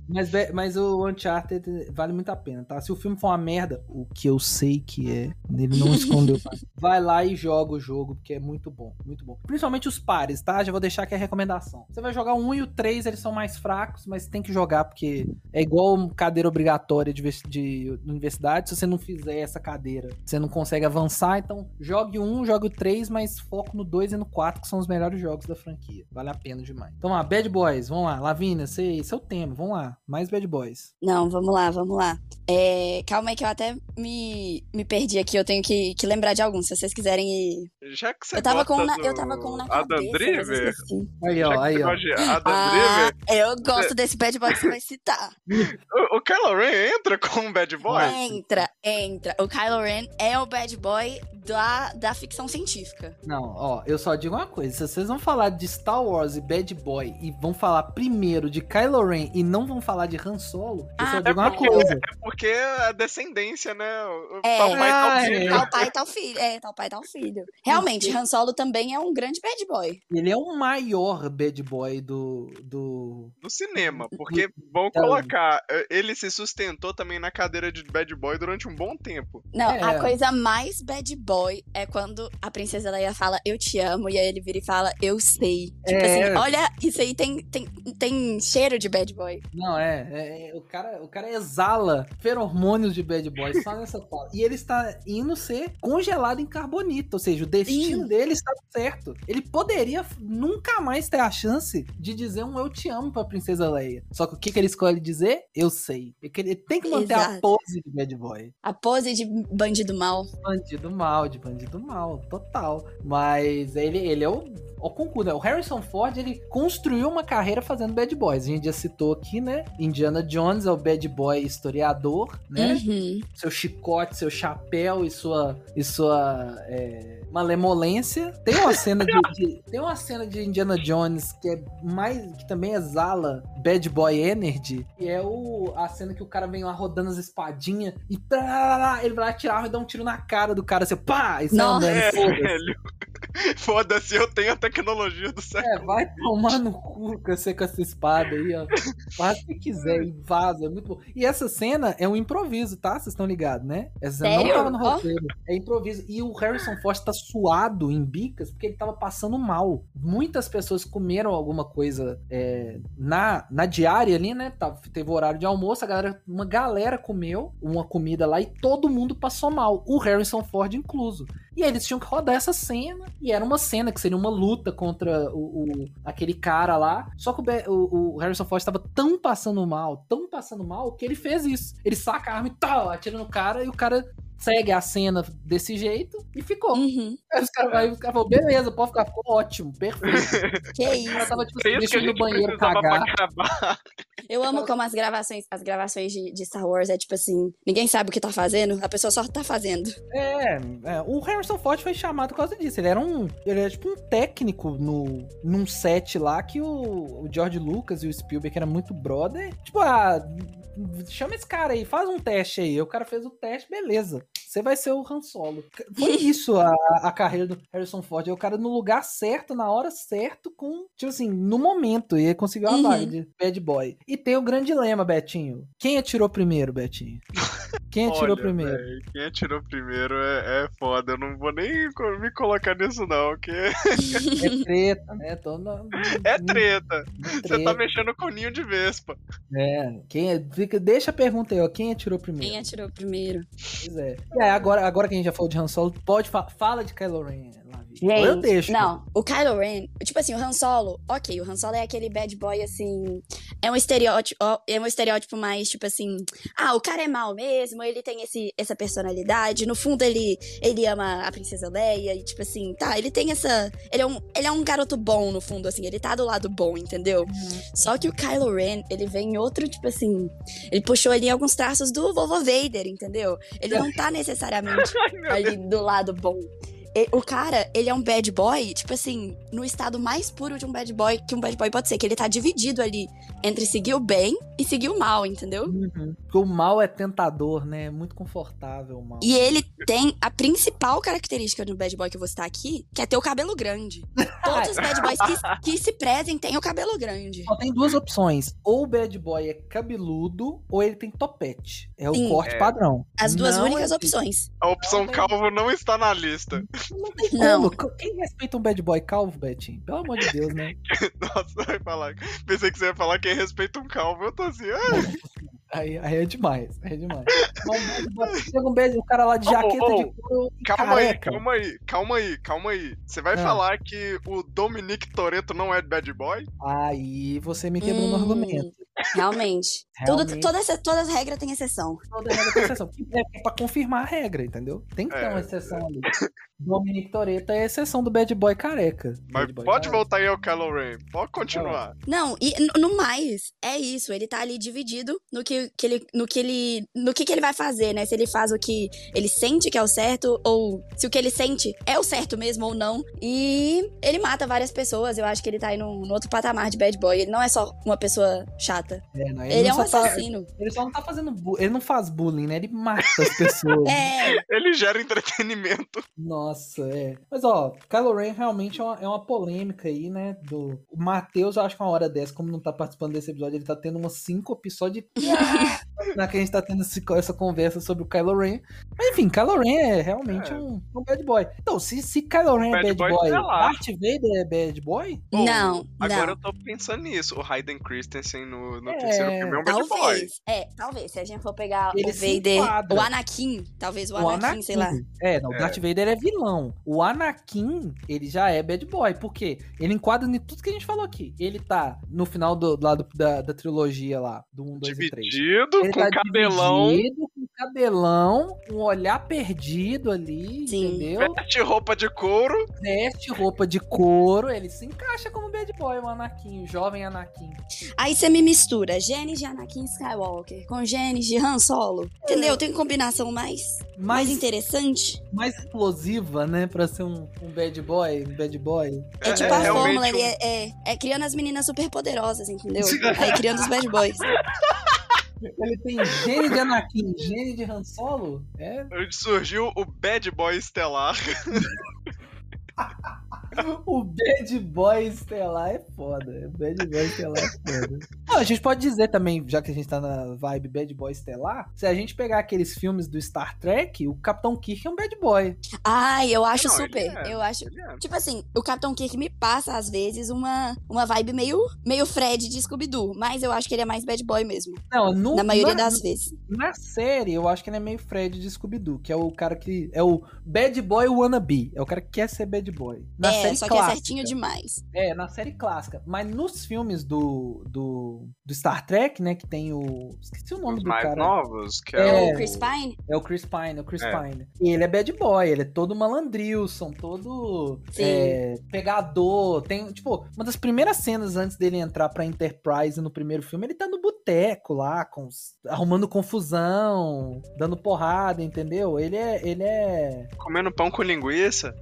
Mas, mas o Uncharted vale muito a pena, tá? Se o filme for uma merda, o que eu sei que é, ele não escondeu. Vai lá e joga o jogo, porque é muito bom, muito bom. Principalmente os pares, tá? Já vou deixar aqui a recomendação. Você vai jogar o 1 e o 3, eles são mais fracos, mas tem que jogar, porque é igual cadeira obrigatória de, de universidade. Se você não fizer essa cadeira, você não consegue avançar. Então, jogue o 1, jogue o 3, mas foco no 2 e no 4, que são os melhores jogos da franquia. Vale a pena demais. Então, lá, Bad Boys, vamos lá. Lavínia, você, esse é o tema, vamos lá. Mais Bad Boys. Não, vamos lá, vamos lá. É, calma aí que eu até me, me perdi aqui. Eu tenho que, que lembrar de alguns, se vocês quiserem ir. Já que você Eu tava, com na, do eu tava com um na Adam cabeça, Driver. Aí, ó, que aí, ó. Adam Ah, Driver, eu gosto desse bad boy que você vai citar. o, o Kylo Ren entra como bad boy? Entra, entra. O Kylo Ren é o bad boy da, da ficção científica. Não, ó, eu só digo uma coisa. Se vocês vão falar de Star Wars e Bad Boy e vão falar primeiro de Kylo Ren e não vão falar de Han Solo, eu só Ah, digo uma porque- coisa. É porque a descendência, né? É. Tal pai, tal Ah, filho. é. Tal pai, tal filho. É, tal pai, tal filho. Realmente, Han Solo também é um grande bad boy. Ele é o maior Bad Boy do. do... No cinema, porque vão colocar. eh, Ele se sustentou também na cadeira de bad boy durante um bom tempo. Não, É. a coisa mais bad boy é quando a princesa Leia fala eu te amo e aí ele vira e fala eu sei. Tipo É. assim, olha, isso aí tem, tem, tem cheiro de bad boy. Não, é, é, é, o, cara, o cara exala feromônios de Bad Boy só nessa fala. E ele está indo ser congelado em carbonito, ou seja, o destino Sim. dele está certo. Ele poderia nunca mais ter a chance de dizer um eu te amo pra Princesa Leia. Só que o que, que ele escolhe dizer? Eu sei. Porque Ele tem que manter a Exato. pose de Bad Boy. A pose de bandido mal. Bandido mal, de bandido mal, total. Mas ele, ele é o, o concurso, né? O Harrison Ford, ele construiu uma carreira fazendo bad boys. A gente já citou aqui, né? Indiana Jones é o bad boy historiador, né? Uhum. Seu chicote, seu chapéu e sua, e sua é, malemolência. Tem uma cena de, de- tem uma cena de Indiana Jones que é mais que também exala bad boy energy, e é o a cena que o cara vem lá rodando as espadinhas e tá, ele vai lá tirar e dá um tiro na cara do cara assim, pá, e sai Nossa. andando, É, foda-se. eu tenho a tecnologia do século. É, vai tomar no cu com você com essa espada aí, ó. Faz o que quiser e vaza. É muito bom. E essa cena é um improviso, tá? Vocês estão ligados, né? Essa cena Sério? não tava no roteiro. É improviso. E o Harrison Ford tá suado em bicas porque ele tava passando mal. Muitas pessoas comeram alguma coisa é, na, na diária ali, né? Tava, teve o horário de almoço, a galera, uma galera comeu uma comida lá e todo mundo passou mal. O Harrison Ford incluso. E aí eles tinham que rodar essa cena. E era uma cena que seria uma luta contra o, o- aquele cara lá. Só que o, o- o Harrison Ford estava tão passando mal, tão passando mal, que ele fez isso. Ele saca a arma e tal, atira no cara e o cara segue a cena desse jeito e ficou. Uhum. Aí os caras aí os caras falaram, beleza, pode ficar, ficou ótimo, perfeito. Que O isso. cara tava tipo É assim, isso que deixa a eu ir no gente banheiro cagar. Eu amo como as gravações, as gravações de, de Star Wars é tipo assim, ninguém sabe o que tá fazendo, a pessoa só tá fazendo. É, é, o Harrison Ford foi chamado por causa disso. Ele era um. Ele era tipo um técnico no, num set lá que o, o George Lucas e o Spielberg, que era muito brother, tipo, ah, chama esse cara aí, faz um teste aí. O cara fez o teste, beleza. Você vai ser o Han Solo. Foi isso a, a carreira do Harrison Ford. É o cara no lugar certo, na hora certa, com, tipo assim, no momento. E ele conseguiu a Uhum. vaga de bad boy. E tem o grande dilema, Betinho. Quem atirou primeiro, Betinho? Quem atirou Olha, primeiro? véi, quem atirou primeiro é, é foda. Eu não vou nem me colocar nisso, não. Que É treta, né? Tô na- é treta. Você tá mexendo com o ninho de Vespa. É, quem é, fica, deixa a pergunta aí, ó. Quem atirou primeiro? Quem atirou primeiro? Pois é. Aí, agora, agora que a gente já falou de Han Solo, pode fa fala de Kylo Ren, Ou eu deixo. Não, o Kylo Ren, tipo assim, o Han Solo, ok, o Han Solo é aquele bad boy, assim, é um estereótipo, é um estereótipo mais, tipo assim, ah, o cara é mal mesmo, ele tem esse, essa personalidade, no fundo ele, ele ama a princesa Leia, e tipo assim, tá, ele tem essa, ele é um, ele é um garoto bom, no fundo, assim, ele tá do lado bom, entendeu? Só que o Kylo Ren, ele vem em outro, tipo assim, ele puxou ali alguns traços do vovô Vader, entendeu? Ele não tá necessariamente ali do lado bom. O cara, ele é um bad boy, tipo assim, no estado mais puro de um bad boy que um bad boy pode ser, que ele tá dividido ali entre seguir o bem e seguir o mal, entendeu? Uhum. Porque o mal é tentador, né? É muito confortável o mal. E ele tem a principal característica do bad boy que eu vou citar aqui, que é ter o cabelo grande. Todos os bad boys que, que se prezem têm o cabelo grande. Só tem duas opções. Ou o bad boy é cabeludo, ou ele tem topete. É o Sim. corte É. padrão. As duas Não únicas existe. opções. A opção calvo não está na lista. Não tem Não. como. Quem respeita um bad boy calvo, Betinho? Pelo amor de Deus, né? Nossa, vai falar. Pensei que você ia falar quem respeita um calvo. Eu tô assim, ah, Aí, aí é demais, aí é demais. Mas um bad boy- Chega um bad, o cara lá de jaqueta ô, de couro calma aí, calma aí, calma aí, calma aí. Você vai Ah. falar que o Dominic Toretto não é bad boy? Aí você me quebrou no Hum, argumento. Realmente. Tudo, Realmente. toda essa, todas as regras têm exceção. Toda regra tem exceção. É pra confirmar a regra, entendeu? Tem que ter É. uma exceção ali. Dominic Toretto é a exceção do bad boy careca. Mas Bad boy pode careca. voltar aí ao Kylo Ren. Pode continuar. Não, e no mais, é isso. Ele tá ali dividido no que, que ele, no que ele, no que, que ele vai fazer, né? Se ele faz o que ele sente que é o certo ou se o que ele sente é o certo mesmo ou não. E ele mata várias pessoas. Eu acho que ele tá aí num, num outro patamar de bad boy. Ele não é só uma pessoa chata. É, não, Ele, é não um tá- assassino. ele só não tá fazendo bu- Ele não faz bullying, né? Ele mata as pessoas. É, Ele gera entretenimento. Nossa, é. Mas ó, Kylo Ren realmente é uma, é uma polêmica aí, né? Do... O Matheus, eu acho que uma hora dessa, como não tá participando desse episódio, ele tá tendo uma síncope só de. na que a gente tá tendo esse- essa conversa sobre o Kylo Ren. Mas enfim, Kylo Ren é realmente É. Um, um bad boy. Então, se, se Kylo Ren é Bad bad boy boy, tá. Darth Vader é bad boy? Ô, não, Agora não. eu tô pensando nisso. O Hayden Christensen no, no É, terceiro filme é um bad boy. Talvez. É, talvez. Se a gente for pegar Ele o Vader, enquadra. o Anakin, talvez o Anakin, sei lá. É, não, o É. Darth Vader é vilão. O Anakin, ele já é bad boy. Por quê? Ele enquadra em tudo que a gente falou aqui. Ele tá no final do, lá do- da, da trilogia lá, do 1, 2 e 3. Dividido, com tá cabelão, dividido, com cabelão, um olhar perdido ali, Sim. entendeu? veste roupa de couro. Veste roupa de couro, ele se encaixa como bad boy, o Anakin, o jovem Anakin. Aí você me mistura genes de Anakin Skywalker com genes de Han Solo. Entendeu? Tem combinação mais, mais Mais, interessante. mais explosiva, né, pra ser um, um bad boy, um bad boy. É, É, tipo é a realmente fórmula um- é, é, é criando as meninas super poderosas, entendeu? Aí criando os bad boys. Ele tem gene de Anakin, gene de Han Solo? É, Surgiu o bad boy estelar. O Bad Boy Estelar é foda. O Bad Boy Estelar é foda. Não, a gente pode dizer também, já que a gente tá na vibe Bad Boy Estelar, se a gente pegar aqueles filmes do Star Trek, o Capitão Kirk é um Bad Boy. Ai, eu acho Não, super. é. Eu acho. É. Tipo assim, o Capitão Kirk me passa, às vezes, uma, uma vibe meio, meio Fred de Scooby-Doo. Mas eu acho que ele é mais bad boy mesmo. Não, no, Na maioria na, das vezes. Na série, eu acho que ele é meio Fred de Scooby-Doo, que é o cara que. É o Bad Boy wannabe. É o cara que quer ser Bad Boy. Na é, série só clássica. que é certinho demais. É, na série clássica. Mas nos filmes do, do do, Star Trek, né? Que tem o. Esqueci o nome Os do mais cara. novos, que É. é, O Chris Pine? É o Chris Pine, é o Chris É. Pine. E ele é bad boy, ele é todo malandrilson, todo Sim. é, pegador. Tem, tipo, uma das primeiras cenas antes dele entrar pra Enterprise no primeiro filme, ele tá no boteco lá, com, arrumando confusão, dando porrada, entendeu? Ele é. Ele é. comendo pão com linguiça.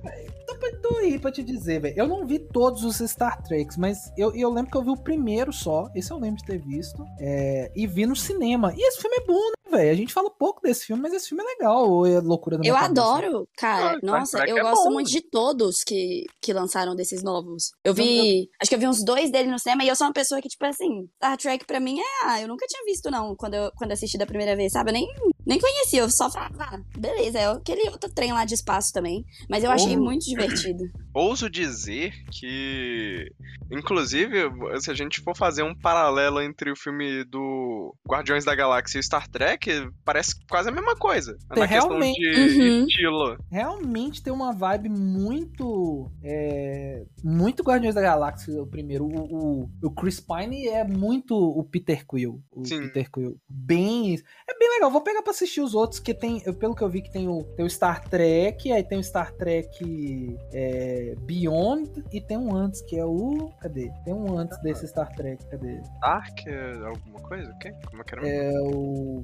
Tô, tô aí pra te dizer, velho. Eu não vi todos os Star Treks, mas eu, eu lembro que eu vi o primeiro só. Esse eu lembro de ter visto. é, e vi no cinema. E esse filme é bom, né, velho? A gente fala pouco desse filme, mas esse filme é legal. Ou é loucura da Eu cabeça? adoro, cara. Ah, Nossa, eu é gosto bom. muito de todos que, que lançaram desses novos. Eu vi. Acho que eu vi uns dois dele no cinema e eu sou uma pessoa que, tipo assim, Star Trek pra mim é. Ah, eu nunca tinha visto, não, quando eu quando assisti da primeira vez, sabe? Eu nem, nem conhecia. Eu só falava, ah, beleza, é aquele outro trem lá de espaço também. Mas eu achei Oh. muito divertido. Ouso dizer que, inclusive, se a gente for fazer um paralelo entre o filme do Guardiões da Galáxia e Star Trek, parece quase a mesma coisa. Na Realmente. questão de Uhum. estilo. realmente tem uma vibe muito. é, muito Guardiões da Galáxia, o primeiro. O, o, o Chris Pine é muito o Peter Quill. O Sim. Peter Quill. Bem. É bem legal. Vou pegar pra assistir os outros, que tem. eu- Pelo que eu vi, que tem o, tem o Star Trek, aí tem o Star Trek é, Beyond e tem um antes, que é o. Cadê? Tem um antes desse Star Trek, cadê? Dark, é alguma coisa? O quê? Como é que era? É o.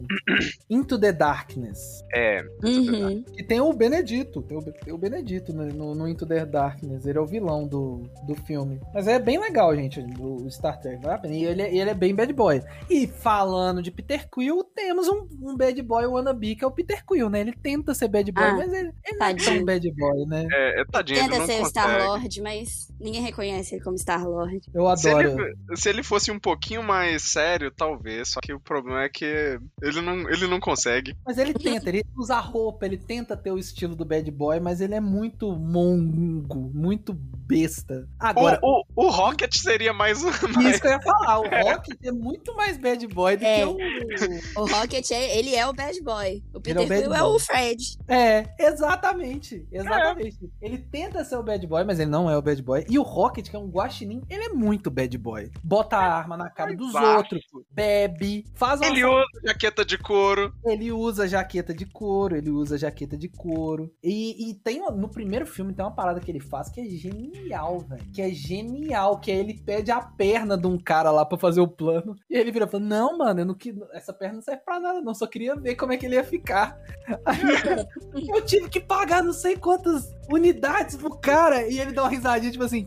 Into the Darkness. É, Uhum. E tem o Benedito, tem o, tem o Benedito no, no, Into the Darkness, ele é o vilão do, do filme. Mas é bem legal, gente, o, Star Trek, vale. E ele, é- ele é bem bad boy. E falando de Peter Quill, temos um, um bad boy wannabe, que é o Peter Quill, né? Ele tenta ser bad boy, Ah, mas ele, ele não é tão bad boy, né? é, é tadinho, ele Tenta não ser o consegue. Star-Lord, mas ninguém reconhece ele como Star-Lord. Eu Se adoro. ele, se ele fosse um pouquinho mais sério, talvez. Só que o problema é que ele não, ele não consegue. Mas ele tenta, ele usa roupa, ele tenta ter o estilo do bad boy, mas ele é muito mongo, muito besta. Agora, o, o, o Rocket seria mais um. mais- isso que eu ia falar, o Rocket é muito mais bad boy do É. que o... O Rocket, é, ele é o bad boy. O Peter é o é o Fred. É, exatamente. Exatamente. Ele tenta ser o bad boy, mas ele não é o bad boy. E o Rocket, que é um guaxinim, ele é muito bad boy. Bota a arma na cara dos Exato. outros, bebe, faz uma... Ele usa jaqueta de couro. Ele usa jaqueta de couro, ele usa jaqueta de couro. E, e tem no primeiro filme tem uma parada que ele faz que é genial, velho. Que é genial, que é ele pede a perna de um cara lá pra fazer o plano. E ele vira e fala: Não, mano, eu não, essa perna não serve pra nada, não. Só queria ver como é que ele ia ficar. Aí, eu tive que pagar não sei quantas unidades pro cara. E ele dá uma risadinha, tipo assim.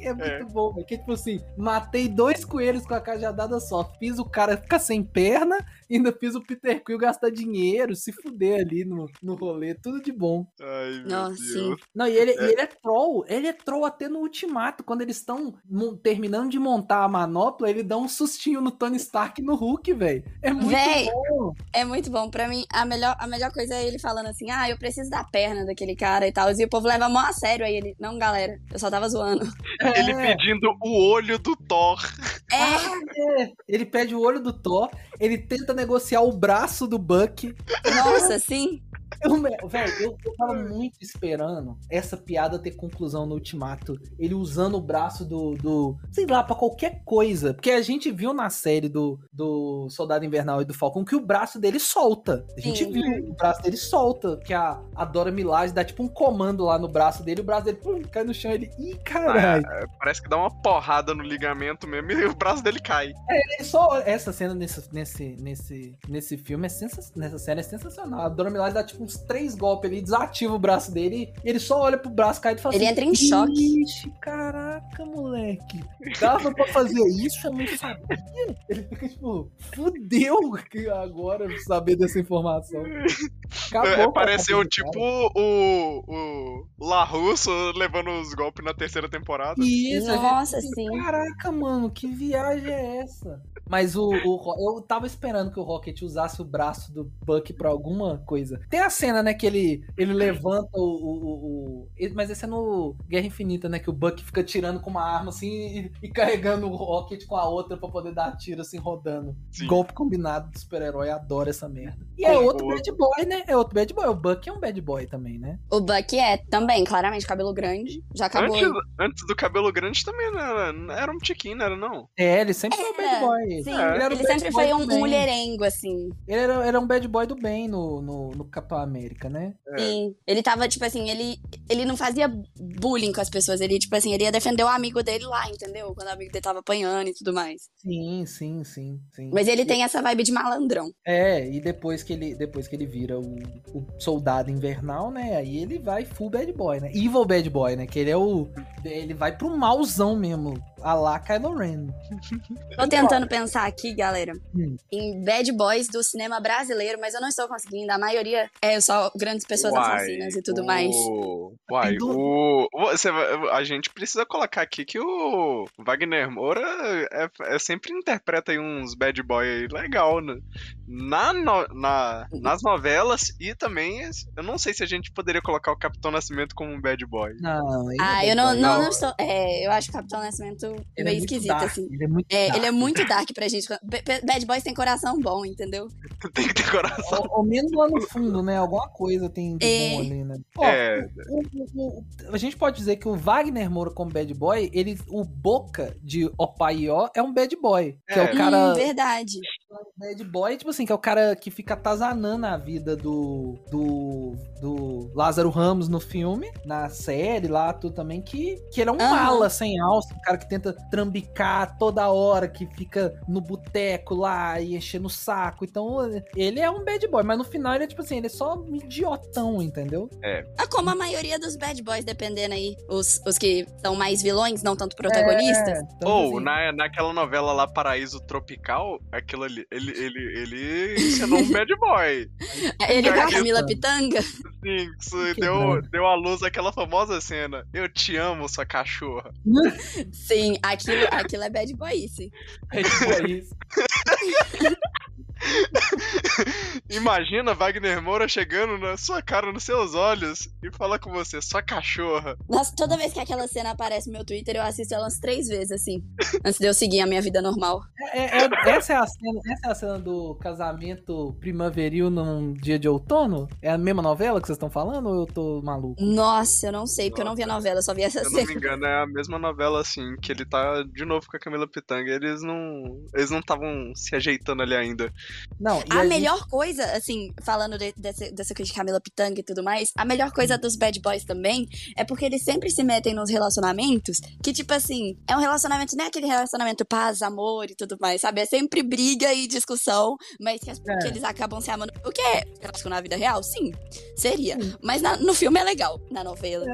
É muito É. bom, velho. Que tipo assim, matei dois coelhos com a cajadada só. Fiz o cara ficar sem perna e ainda fiz o Peter Quill gastar dinheiro, se fuder ali no, no rolê. Tudo de bom. Ai, meu Nossa, Deus. sim. Não, e ele e ele é troll. Ele é troll até no ultimato. Quando eles estão terminando de montar a manopla, ele dá um sustinho no Tony Stark e no Hulk, velho. É muito Véi, bom. É muito bom. Pra mim, a melhor, a melhor coisa é ele falando assim: ah, eu preciso da perna daquele cara e tal. E o povo leva mó a sério. Aí ele, não, galera, eu só tava zoando. Ele É. pedindo o olho do Thor. É, É, ele pede o olho do Thor, ele tenta negociar o braço do Buck. nossa, sim. Eu, velho, eu, eu tava muito esperando essa piada ter conclusão no Ultimato. Ele usando o braço do, do. Sei lá, pra qualquer coisa. Porque a gente viu na série do, do Soldado Invernal e do Falcon que o braço dele solta. A gente Sim. viu, o braço dele solta. Que a, a Dora Milaje dá tipo um comando lá no braço dele, o braço dele pum, cai no chão. Ele. Ih, caralho. Parece que dá uma porrada no ligamento mesmo e o braço dele cai. Ele só essa cena nesse, nesse, nesse, nesse filme é sensacional. Nessa série é sensacional. A Dona Milaje dá tipo uns três golpes ali, desativa o braço dele e ele só olha pro braço caído e fala Ele assim: entra em choque. Ixi, caraca, moleque. Dava pra fazer isso, eu não sabia. Ele fica tipo, fudeu que agora saber dessa informação. Acabou. É, pareceu tipo o, o La Russo levando os golpes na terceira temporada. Isso, a gente- Nossa, sim. Caraca, mano, que viagem é essa? Mas o, o- eu tava esperando que o Rocket usasse o braço do Buck pra alguma coisa. Tem a cena, né, que ele, ele levanta o, o- o- ele- Mas esse é no Guerra Infinita, né? Que o Buck fica tirando com uma arma assim e, e carregando o Rocket com a outra pra poder dar tiro assim, rodando. Sim. Golpe combinado do super-herói, adoro essa merda. E é outro bad boy, né? É outro bad boy. O Buck é um bad boy também, né? O Buck é também, claramente, cabelo grande. Já acabou. Antes, antes do cabelo grande também não era, não era um tiquinho, não era não? É, ele sempre foi um bad É, boy. Sim, É. Ele era um ele sempre foi um, mulherengo, assim. Ele era, era um bad boy do bem no, no, no Capitão América, né? É. Sim. Ele tava, tipo assim, ele, ele não fazia bullying com as pessoas. Ele, tipo assim, ele ia defender o amigo dele lá, entendeu? Quando o amigo dele tava apanhando e tudo mais. Sim, sim, sim, sim. Mas ele tem essa vibe de malandrão. É, e depois que ele, depois que ele vira o, o soldado invernal, né? Aí ele vai full bad boy, né? Evil bad boy, né? Que ele é o. Ele vai pro malzão mesmo. A lá Kylo Ren. Tô tentando pensar aqui, galera, Hum. em bad boys do cinema brasileiro, mas eu não estou conseguindo. A maioria é só grandes pessoas Uai, assassinas e tudo o- mais. Uai, o, você a gente precisa colocar aqui que o Wagner Moura é, é sempre interpreta aí uns bad boy aí legal, né? Na, no- na- nas novelas e também, eu não sei se a gente poderia colocar o Capitão Nascimento como um bad boy. Não, é Ah, bad eu não, boy. não, Não. não estou. É, eu acho o Capitão Nascimento Ele é meio muito esquisito, dark, assim. Ele é muito É, dark. ele é muito dark pra gente. Bad Boys tem coração bom, entendeu? Tem que ter coração. Ao, ao menos lá no fundo, né? Alguma coisa tem de É. bom ali, né? Ó, É. o- o- o- a gente pode dizer que o Wagner Moura como bad boy, ele, o Boca de Opaió é um bad boy. Que é, É. o cara. Hum, verdade. Bad boy, tipo assim, que é o cara que fica atazanando a vida do, do, do Lázaro Ramos no filme, na série lá, tudo também, que, que ele é um Aham. mala sem alça, um cara que tenta trambicar toda hora, que fica no boteco lá e enchendo o saco. Então, ele é um bad boy, mas no final ele é tipo assim, ele é só um idiotão, entendeu? Ah, como a maioria dos bad boys, dependendo aí. Os, os que são mais vilões, não tanto protagonistas. É, então, Ou, assim, na, naquela novela lá, Paraíso Tropical, aquilo ali, ele, ele, ele ensinou um bad boy. Ele com a Camila Pitanga. Sim, isso Que deu, deu à luz aquela famosa cena. Eu te amo, sua cachorra. Sim, aquilo, aquilo é bad boy, sim. é tipo isso. Imagina Wagner Moura chegando na sua cara, nos seus olhos, e fala com você, sua cachorra. Nossa, toda vez que aquela cena aparece no meu Twitter, eu assisto ela umas três vezes, assim. Antes de eu seguir a minha vida normal. É- é- essa, é a cena, essa é a cena do casamento primaveril num dia de outono? É a mesma novela que vocês estão falando ou eu tô maluco? Nossa, eu não sei, porque eu não vi a novela, eu só vi essa Se eu não me cena. engano, é a mesma novela, assim, que ele tá de novo com a Camila Pitanga. Eles não. Eles não estavam se ajeitando ali ainda. Não, e A gente- melhor coisa, assim, falando de- desse- dessa coisa de Camila Pitanga e tudo mais, a melhor coisa dos bad boys também é porque eles sempre se metem nos relacionamentos que, tipo assim, é um relacionamento, não é aquele relacionamento paz, amor e tudo mais, sabe? É sempre briga e discussão, mas que, as- É. que eles acabam se amando. O que é clássico na vida real? Sim, seria. Sim. Mas na- no filme é legal, na novela.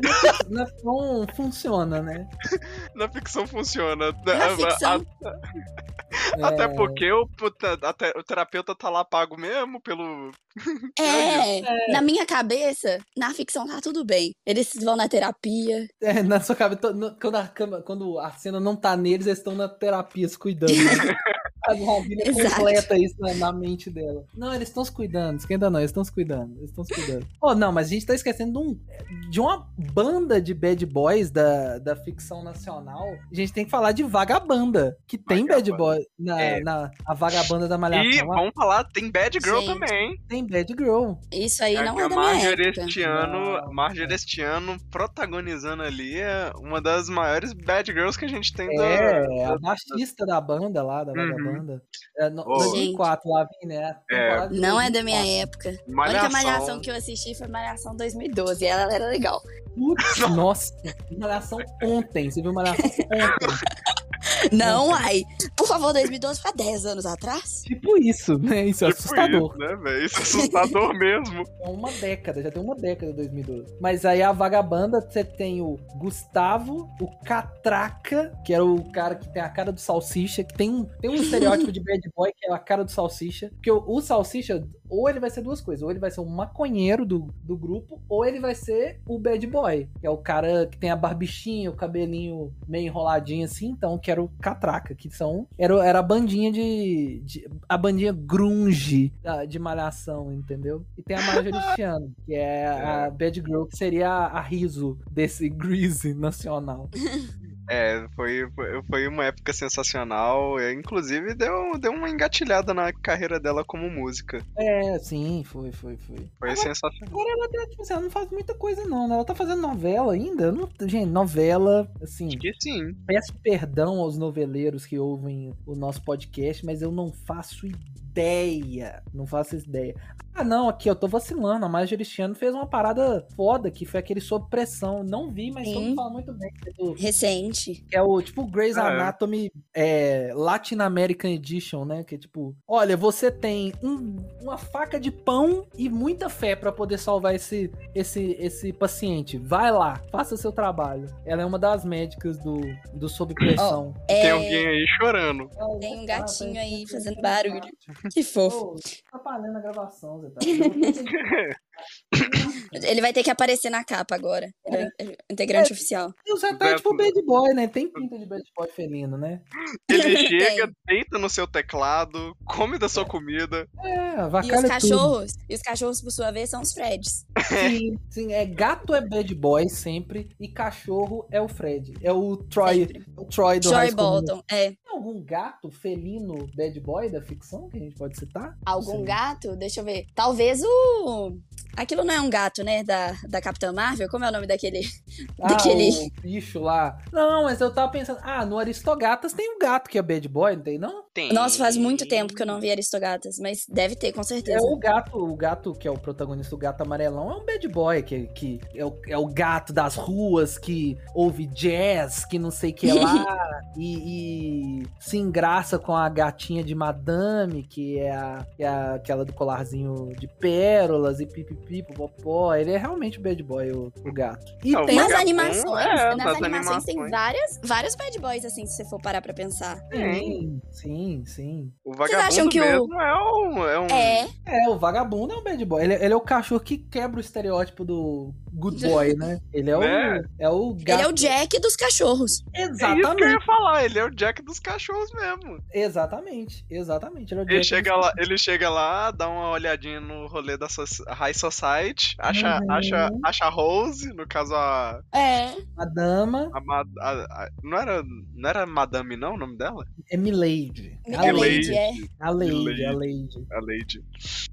Não, não funciona, né? Na ficção funciona. Na A- a- ficção. Até É, porque o, a te- o terapeuta tá lá pago mesmo pelo. É, na minha cabeça, na ficção tá tudo bem. Eles vão na terapia. é, na sua cabeça, quando a, cama- quando a cena não tá neles, eles estão na terapia se cuidando. Né? A Exato. completa isso na, na mente dela. Não, eles estão se cuidando, esquenta não, eles estão se cuidando, eles estão se cuidando. Oh, não, mas a gente tá esquecendo de, um- de uma banda de bad boys da, da ficção nacional. A gente tem que falar de Vagabanda, que tem bad Vagabanda. boy na, É. na a Vagabanda da Malhação. E vamos falar, tem Bad Girl Gente. também. Tem bad girl. Isso aí não que é a da minha Marjorie época. este ano, Não. Marjorie este ano protagonizando ali é uma das maiores Bad Girls que a gente tem da. É, a baixista da banda lá, da Uhum. Vagabanda. É, no, Oh. 2004, lá, né? A temporada de Não é da 2004. minha época. A única Malhação. malhação que eu assisti foi Malhação 2012. Ela era legal. Putz, nossa, Malhação ontem. Você viu Malhação ontem? Não, ai. Por favor, 2012 foi há 10 anos atrás? Tipo isso, né? Isso é Tipo assustador. Isso, né, velho? Isso é assustador mesmo. É uma década, já tem uma década 2012. Mas aí a vagabanda, você tem o Gustavo, o Catraca, que era o cara que tem a cara do Salsicha, que tem um, tem um estereótipo de bad boy que é a cara do Salsicha. Porque o, o Salsicha, ou ele vai ser duas coisas. Ou ele vai ser o maconheiro do, do grupo, ou ele vai ser o bad boy. Que é o cara que tem a barbichinha, o cabelinho meio enroladinho assim. Então, que era o Catraca, que são. Era, era a bandinha de, de- A bandinha grunge da- de malhação, entendeu? E tem a Marjorie Chiano, que é a Bad Girl, que seria a, a riso desse Greasy nacional. É, foi, foi, uma época sensacional. é, Inclusive, deu, deu uma engatilhada na carreira dela como música. É, sim, foi, foi, foi. Foi sensacional. Agora ela, tá, tipo assim, ela não faz muita coisa, não, né? Ela tá fazendo novela ainda. Não- gente, novela, assim. Acho que sim. Peço perdão aos noveleiros que ouvem o nosso podcast, mas eu não faço ideia. Não faço ideia. Ah, não, aqui, eu tô vacilando. A Marjorie Chiano fez uma parada foda, que foi aquele sob pressão. Não vi, mas todo mundo fala muito bem. é do- Recente. Que é o tipo Grey's Ah, é. Anatomy é, Latin American Edition, né? Que é tipo, olha, você tem um- uma faca de pão e muita fé pra poder salvar esse, esse, esse paciente. Vai lá, faça seu trabalho. Ela é uma das médicas do, do Sob Pressão. É, Tem alguém aí chorando. Tem um gatinho aí fazendo barulho. Que fofo. Pô, tá falhando a gravação, Zé. Ele vai ter que aparecer na capa agora. É um integrante oficial. E o Zé tá tipo bad boy, né? Tem pinta de bad boy felino, né? Ele chega, deita no seu teclado, come da sua comida. É, E os tudo. cachorros, e os cachorros, por sua vez, são os Freds. Sim, sim, é gato é bad boy sempre e cachorro é o Fred. É o Troy, Sempre. o Troy do High Joy School Musical. Bolton. É. Algum gato felino bad boy da ficção que a gente pode citar? Algum Sim. gato? Deixa eu ver. Talvez o. Aquilo não é um gato, né? Da, da Capitã Marvel? Como é o nome daquele? Ah, daquele. bicho lá. Não, mas eu tava pensando, ah, no Aristogatas tem um gato que é bad boy, não tem não? Tem. Nossa, faz muito tempo que eu não vi Aristogatas, mas deve ter, com É certeza. o gato, o gato que é o protagonista, o gato amarelão, é um bad boy, que, que é, o, é o gato das ruas que ouve jazz, que não sei o que lá, e, e se engraça com a gatinha de madame, que é, a, que é a- aquela do colarzinho de pérolas e pipipi, popopó. Ele é realmente bad boy, o, o gato. E É, o tem Nas animações, é, nas das animações tem animações. várias, vários bad boys, assim, se você for parar pra pensar. Sim, sim, sim. O Vocês vagabundo acham que o- mesmo é um. É um... É, É, o vagabundo é um bad boy. Ele, ele é o cachorro que quebra o estereótipo do good boy, né? Ele é o, Né? é o gato. ele é o Jack dos cachorros. É isso que eu Exatamente. ia falar, ele é o Jack dos cachorros mesmo. Exatamente, exatamente. Ele, é o Ele chega, lá, ele chega lá, dá uma olhadinha no rolê da so- High Society, acha, Uhum. acha, acha a Rose, no caso a. É. A dama a, a- a- não, era, não era Madame, não, o nome dela? é Milady. A É Lady. Lady, é. A Lady, a Lady. A Lady.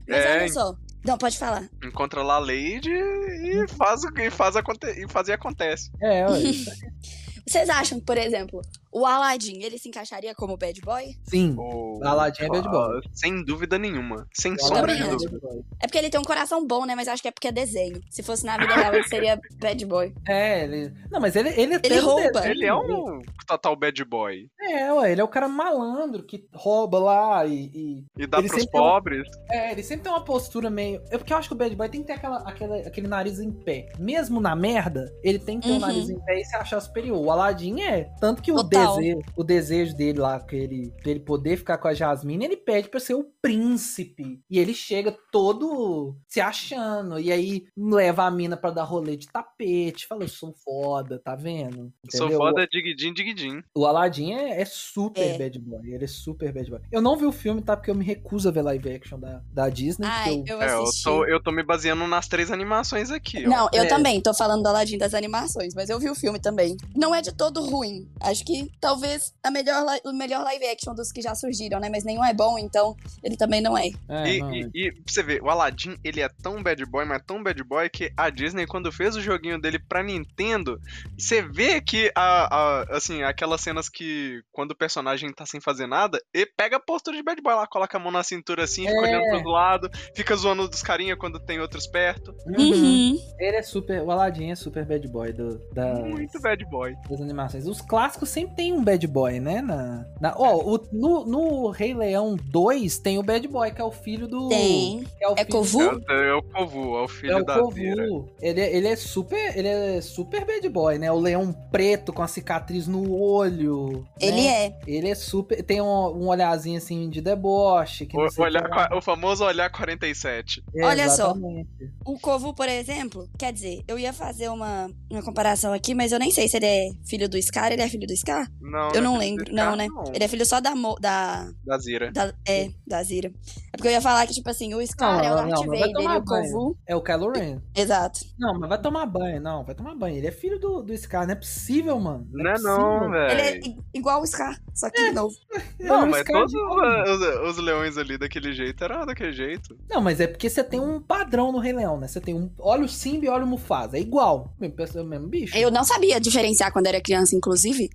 Mas É, olha só. Não, pode falar. encontra lá a Lady e faz o que faz, aconte e faz e acontece. É, ué. Vocês acham por exemplo, o Aladdin, ele se encaixaria como bad boy? Sim. O- Aladdin é bad boy. Sem dúvida nenhuma. Sem o sombra de é dúvida. É porque ele tem um coração bom, né? Mas eu acho que é porque é desenho. Se fosse na vida real, ele seria bad boy. É, ele. Não, mas ele, ele, Ele rouba. Ele é um total bad boy. É, ué, ele é o cara malandro que rouba lá e. e- E dá Ele pros um- pobres. É, ele sempre tem uma postura meio. É porque eu acho que o bad boy tem que ter aquela, aquela, aquele nariz em pé. Mesmo na merda, ele tem que ter o Uhum. nariz em pé e se achar superior. O Aladdin é. Tanto que o desejo, o desejo dele lá, que ele, pra ele poder ficar com a Jasmine, ele pede pra ser o príncipe. E ele chega todo se achando. E aí leva a mina pra dar rolê de tapete. Fala, eu sou foda, tá vendo? Sou Entendeu? foda, digidin, digidin. O Aladdin é, é super É. bad boy. Ele é super bad boy. Eu não vi o filme, tá? Porque eu me recuso a ver live action da, da Disney. Ai, eu- eu É, eu tô, eu tô me baseando nas três animações aqui. ó. Não, eu É. também tô falando do Aladdin das animações, mas eu vi o filme também. Não é de todo ruim. Acho que talvez a melhor, o melhor live action dos que já surgiram, né? Mas nenhum é bom, então ele também não é. É, E, não, e, é. e pra você ver, o Aladdin, ele é tão bad boy, mas tão bad boy que a Disney, quando fez o joguinho dele pra Nintendo, você vê que, a, a- assim, aquelas cenas que, quando o personagem tá sem fazer nada, ele pega a postura de bad boy lá, coloca a mão na cintura assim, fica É. olhando pros lados, fica zoando dos carinha quando tem outros perto. Uhum. Ele é super. O Aladdin é super bad boy do, da, Muito bad boy. das animações. Os clássicos sempre tem um bad boy, né? Na, na, ó, o, no, no Rei Leão 2 tem o bad boy, que é o filho do. Tem. que o É filho- Kovu? É, o- é o Kovu, é o filho É o da. Kovu. Ele, é- ele é super. Ele é super bad boy, né? O leão preto com a cicatriz no olho. Ele né? é. Ele é super. Tem um, um olharzinho assim de deboche. Que O, olhar o famoso olhar 47. É, Olha só. exatamente. O Kovu, por exemplo, quer dizer, eu ia fazer uma, uma comparação aqui, mas eu nem sei se ele é filho do Scar. Ele é filho do Scar? Não, eu não é lembro. desse Não, né? não. Ele é filho só da, Mo- da, Da Zira. da. É, da Zira. É porque eu ia falar que, tipo assim, o Scar Não, é o não, Darth vai Vader tomar e o banho. Kovu. É o Kylo Ren. Exato. Não, mas vai tomar banho, não. Vai tomar banho. Ele é filho do, do Scar. Não é possível, mano. Não é possível. não, Ele é velho. i- igual o Scar, só que de novo. Não, É mas todos os, os leões ali daquele jeito eram daquele jeito. Não, mas é porque você tem um padrão no Rei Leão, né? Você tem um. Olha o Simba e olha o Mufasa. É igual. Mesmo, pessoa- mesmo bicho. Eu não sabia diferenciar quando era criança, inclusive.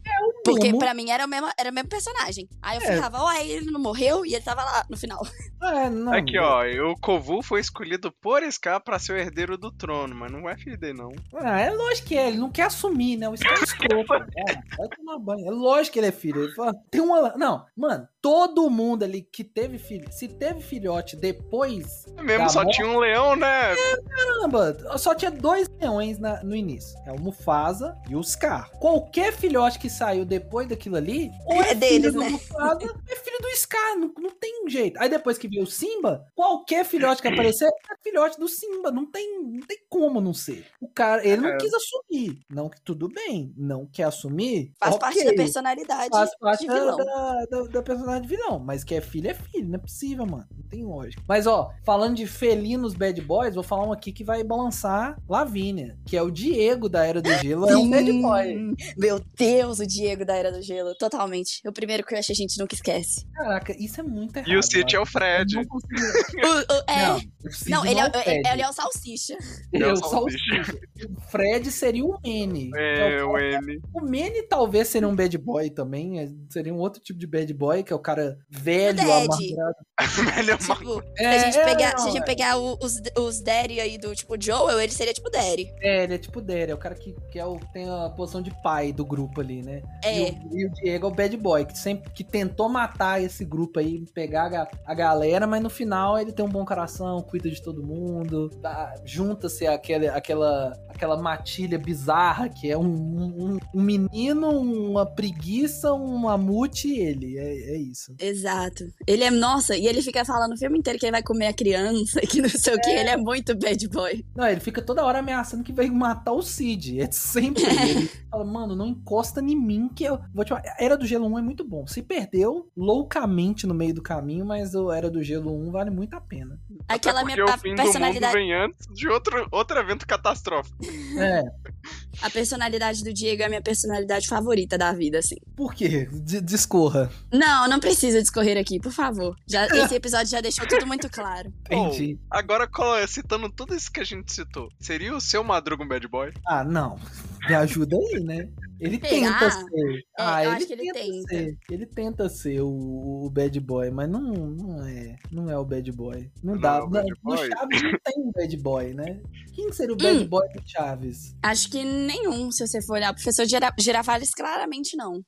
Porque mesmo. pra mim era o mesmo, era o mesmo personagem. Aí eu É. ficava, ué, ele não morreu? E ele tava lá no final. É, não. Aqui, ó, o Kovu foi escolhido por Scar pra ser o herdeiro do trono, mas não é filho dele, não. Ah, é lógico que é. Ele não quer assumir, né? O Scar é escroto. É, vai tomar banho. É lógico que ele é filho. Ele fala, tem uma. Não, mano, todo mundo ali que teve filho. Se teve filhote depois. É mesmo, só morte? tinha um leão, né? Caramba, só tinha dois leões na- no início. É o Mufasa e o Scar. Qualquer filhote que saiu depois daquilo ali, ou é, É deles, filho do né? Mufasa, é filho do Scar. Não, não tem jeito. Aí depois que veio o Simba, qualquer filhote que aparecer é filhote do Simba. Não tem, não tem como não ser. O cara, ele não É. quis assumir. Não que tudo bem. Não quer assumir. Faz ok. parte da personalidade Faz parte de da, vilão. da, da, da personagem de vilão. Mas que é filho, é filho. Não é possível, mano. Não tem lógica. Mas, ó, falando de felinos bad boys, vou falar um aqui que vai balançar Lavínia. Que é o Diego da Era do Gelo. É um bad boy. Meu Deus, o Diego da Era do Gelo. Totalmente. O primeiro crush a gente nunca esquece. Caraca, isso é muito errado. E o City é o Fred. não consigo- O- o- é. Não, o Cid Não, ele é, o Fred. ele é o Salsicha. Ele é o É Salsicha. O Fred seria o Manny. que É, o o M. O Manny talvez seria um bad boy também. é- Seria um outro tipo de bad boy, que é o cara velho, amargurado. Melhor Tipo, se É, a gente é, pegar, não, se a gente é. pegar o- os, os Daddy aí do tipo Joel, ele seria tipo Daddy. É, ele é tipo Derry, é o cara que, que é o, tem a posição de pai do grupo ali, né? É. E o, e o Diego é o bad boy, que sempre que tentou matar esse grupo aí, pegar a, a galera, mas no final ele tem um bom coração, cuida de todo mundo, junta-se aquela, aquela, aquela matilha bizarra que é um, um, um menino, uma preguiça, um mamute e ele. É, é isso. Exato. Ele é, nossa, e ele fica falando o filme inteiro que ele vai comer a criança, que não sei o que. Ele é muito bad boy. Não, ele fica toda hora ameaçando que vai matar o Cid. É sempre ele. Ele fala, mano, não encosta em mim que eu. Vou te falar, Era do Gelo 1 é muito bom. Se perdeu loucamente no meio do caminho, mas o Era do Gelo 1 vale muito a pena. Aquela Porque minha o a fim do mundo personalidade, vem antes de outro, outro evento catastrófico. É. a personalidade do Diego é a minha personalidade favorita da vida, assim. Por quê? D- discorra. Não, não precisa discorrer aqui, por favor. Já, esse episódio já deixou tudo muito claro. Entendi. Agora, colo- citando tudo isso que a gente citou, seria o seu Madruga um bad boy? Ah, não. Me ajuda aí, né? Ele Será? tenta ser. É, ah, eu ele acho que ele tenta, tenta. ser. Ele tenta ser o, o bad boy, mas não, não é. Não é o bad boy. Não, Não dá. é o bad no boy? Chaves não tem um bad boy, né? Quem seria o bad Hum. boy do Chaves? Acho que nenhum, se você for olhar. O professor Gira- Girafales, claramente não.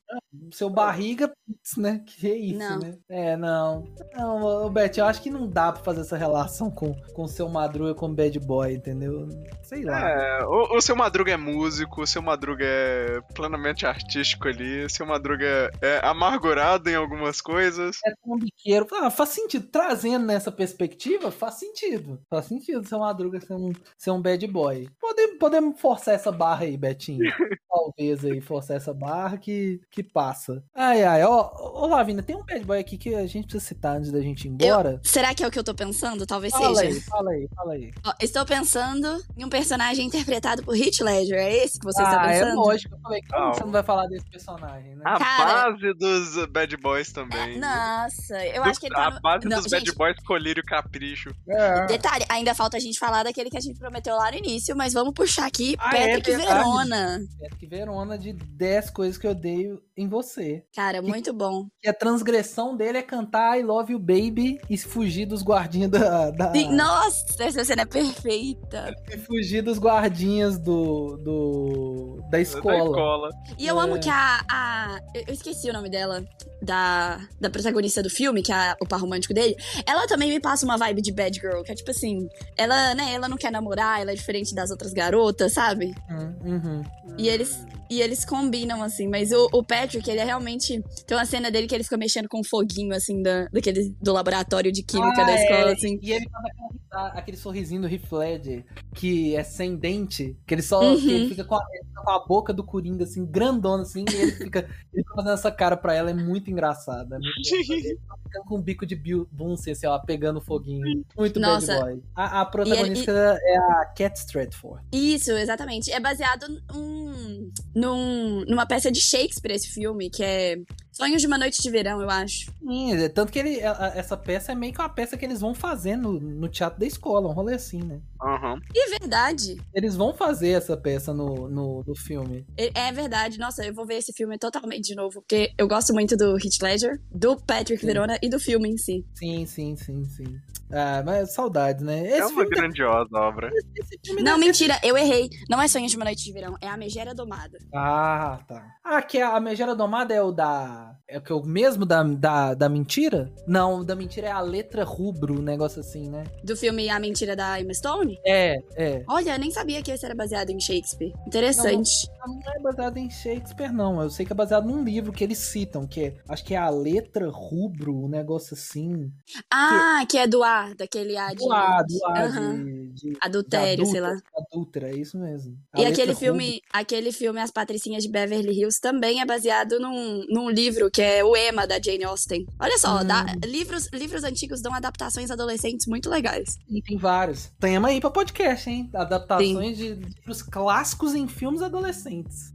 Seu barriga, putz, né? Que é isso, Não. né? É, não. Não, Beth, eu acho que não dá pra fazer essa relação com o seu Madruga com bad boy, entendeu? Sei lá. É, o, o seu Madruga é músico, o seu Madruga é plenamente artístico ali, seu Madruga é amargurado em algumas coisas. É trambiqueiro. Ah, faz sentido. Trazendo nessa perspectiva, faz sentido. Faz sentido seu Madruga ser um, ser um bad boy. Podemos, podemos forçar essa barra aí, Betinho. Talvez aí, forçar essa barra que, que passa. Ai, ai. Ó, ô, Lavina, tem um bad boy aqui que a gente precisa citar antes da gente ir embora. Será que é o que eu tô pensando? Talvez Fala seja. aí, fala aí, fala aí. Ó, estou pensando em um personagem interpretado por Heath Ledger. É esse que você está ah, é pensando? lógico. Eu falei, como você não vai falar desse personagem, né? A Cara- base dos bad boys É, também. nossa, eu Do- acho que ele tá a no... base Não, dos gente, bad boys colírio e capricho. É. Detalhe, ainda falta a gente falar daquele que a gente prometeu lá no início, mas vamos puxar aqui Ah, é Patrick verdade. Verona. É que Verona de 10 coisas que eu odeio em você. Cara, Que muito bom. bom. que a transgressão dele é cantar I Love You Baby e fugir dos guardinhas da. da Sim, nossa, essa cena é perfeita. e fugir dos guardinhas do. do da Da escola. Escola. E eu É. amo que a, a. Eu esqueci o nome dela. Da, da protagonista do filme, que é o par romântico dele. Ela também me passa uma vibe de bad girl, que é tipo assim. Ela, né, ela não quer namorar, ela é diferente das outras garotas, sabe? Hum, uhum. E eles, e eles combinam, assim. Mas o, o Patrick, ele é realmente. Tem uma cena dele que ele fica mexendo com um foguinho, assim, da, daquele, do laboratório de química Ah, da escola, é, assim. E ele faz aquela risa- aquele sorrisinho do Heath Ledger, que é sem dente, que ele só Uhum. que ele fica com a, com a boca do Coringa, assim, grandona, assim, e ele fica, ele fica fazendo essa cara pra ela, é muito engraçado. É muito. Ele tá ficando com um bico de Bill Bunsen, assim, ó, pegando foguinho. Muito Nossa. bad boy. A, a protagonista é a Cat Stratford. Isso, exatamente. É baseado num, num, numa peça de Shakespeare, esse filme, que é Sonhos de uma Noite de Verão, eu acho. Sim, é- tanto que ele, essa peça é meio que uma peça que eles vão fazer no, no teatro da escola, um rolê assim, né? Aham. E é verdade. Eles vão fazer essa peça no, no, no filme. É é verdade. Nossa, eu vou ver esse filme totalmente de novo, porque eu gosto muito do Heath Ledger, do Patrick Sim. Verona e do filme em si. Sim, sim, sim, sim. Ah, mas saudades, né? Esse É uma filme, tá- grandiosa obra. esse filme Não, mentira, eu errei. Não é Sonhos de uma Noite de Verão, é A Megera Domada. Ah, tá. Ah, que a Megera Domada é o da. É o que é o mesmo da, da, da mentira? Não, o da mentira é a letra rubro, um negócio assim, né? Do filme A Mentira da Emma Stone? É, é. Olha, eu nem sabia que esse era baseado em Shakespeare. Interessante. Não é baseado em Shakespeare, não. Eu sei que é baseado num livro que eles citam, que é. Acho que é a letra rubro, um negócio assim. Ah, que é do ar, daquele ar de, Do ar, do ar Aham. de, de, adultério, sei lá. adulta, adúltera, é isso mesmo. A E aquele filme, aquele filme As Patricinhas de Beverly Hills também é baseado num, num livro que é o Emma da Jane Austen. Olha só, Hum. dá- livros, livros antigos dão adaptações adolescentes muito legais. E tem vários. Tema aí pra podcast, hein? Adaptações de livros clássicos em filmes adolescentes.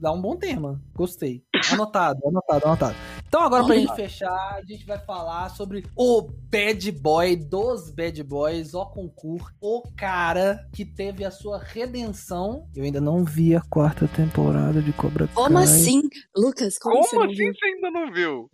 Dá um bom tema. Gostei. Anotado, anotado, anotado. Então agora pra gente fechar, a gente vai falar sobre o bad boy dos bad boys, o concurso, o cara que teve a sua redenção. Eu ainda não vi a quarta temporada de Cobra Kai. Como assim? Lucas, como, você Como não assim viu? você ainda não viu?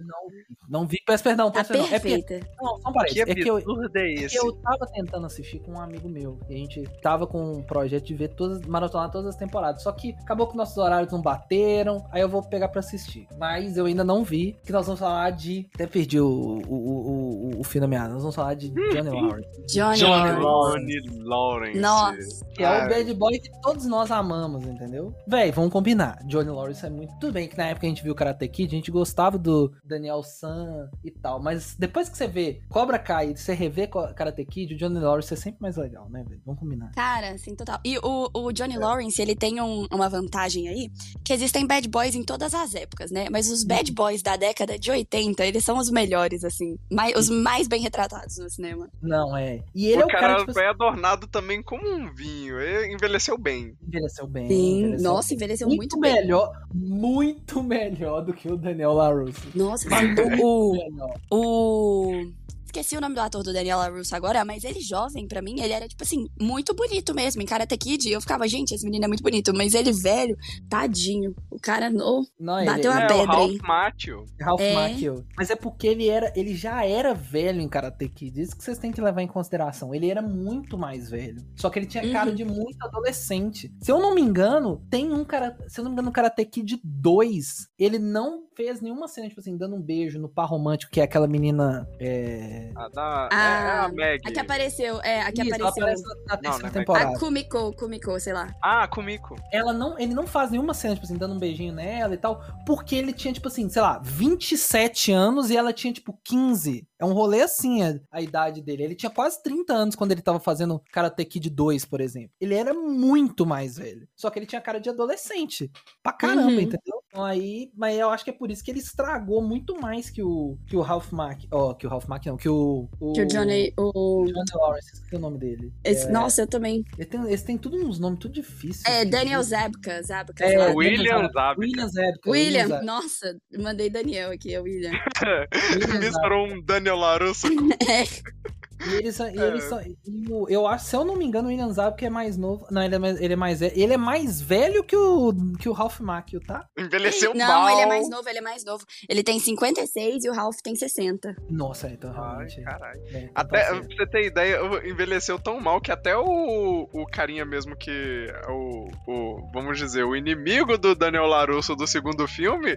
Não vi, peço perdão, Tá peço perdão. É porque, perfeita. não, só um parênteses. Que É que eu, é esse? Eu tava tentando assistir com um amigo meu. E a gente tava com um projeto de ver todas, maratonar todas as temporadas. Só que acabou que nossos horários não bateram. Aí eu vou pegar pra assistir. Mas eu ainda não vi. Que nós vamos falar de. Até perdi o, o, o, o, o fio da meada. Nós vamos falar de Johnny Lawrence. Johnny, Johnny Lawrence. Lawrence. Nossa. Que é o Ah, bad boy que todos nós amamos, entendeu? Véi, vamos combinar. Johnny Lawrence é muito. Tudo bem que na época a gente viu Karate Kid, a gente gostava do Daniel San e tal. Mas depois que você vê Cobra Kai e você revê Karate Kid, o Johnny Lawrence é sempre mais legal, né, velho? Vamos combinar. Cara, assim, total. E o, o Johnny Lawrence, ele tem um- uma vantagem aí, que existem bad boys em todas as épocas, né? Mas os bad boys da década de 80, eles são os melhores, assim. mai- os mais bem retratados no cinema. Não, é. E ele o é o cara, cara tipo, assim, foi adornado também como um vinho. Ele envelheceu bem. envelheceu bem. Sim, envelheceu nossa, envelheceu muito, muito, bem. melhor, muito melhor do que o Daniel LaRusso. Nossa, o, o... Esqueci o nome do ator do Daniel LaRusso agora, mas ele jovem, pra mim, ele era, tipo assim, muito bonito mesmo. Em Karate Kid, eu ficava, gente, esse menino é muito bonito. Mas ele velho, tadinho. O cara, no... Não, ele, Bateu a ele é, pedra o Ralph. Macchio. Ralph É. Macchio. Mas é porque ele era, ele já era velho em Karate Kid. Isso que vocês têm que levar em consideração. Ele era muito mais velho. Só que ele tinha cara Uhum. de muito adolescente. Se eu não me engano, tem um cara, se eu não me engano, no Karate Kid 2, ele não fez nenhuma cena tipo assim dando um beijo no par romântico que é aquela menina é... A da, Ah, é, é a Meg. A que apareceu, é, a que Isso, ela apareceu. aparece na- terceira não é temporada. A Kumiko, Kumiko, sei lá. Ah, Kumiko. ela não, ele não faz nenhuma cena, tipo assim, dando um beijinho nela e tal, porque ele tinha, tipo assim, sei lá, 27 anos e ela tinha, tipo, 15. É um rolê assim a, a idade dele. Ele tinha quase 30 anos quando ele tava fazendo Karate Kid 2, por exemplo. Ele era muito mais velho. Só que ele tinha cara de adolescente. Pra caramba, Uhum. entendeu? Então aí, mas eu acho que é por isso que ele estragou muito mais que o, que o Ralph Mack. Ó, que o Ralph Mack não, que o. o Que o Johnny, o... Johnny Lawrence, esqueci o nome dele. esse- É, Nossa, eu também. ele tem, eles têm tudo uns nomes tudo difíceis. É, esqueci. Daniel Zabka, Zabka, É, William Zabka. William Zabka. William, Zabka. nossa, mandei Daniel aqui, é William. William. Misturou um Daniel Larusso com É, E eles, e É. eles são. e o- eu acho, se eu não me engano, o William Zabka é mais novo. Não, ele é mais, ele é mais velho. Ele é mais velho que o, que o Ralph Macchio, tá? Envelheceu Não, mal. ele é mais novo, ele é mais novo. Ele tem 56 e o Ralph tem 60. Nossa, então Ai, realmente. caralho. é, então Até, tá pra certo. você ter ideia, envelheceu tão mal que até o, o carinha mesmo que. é O, o. Vamos dizer, o inimigo do Daniel Larusso do segundo filme,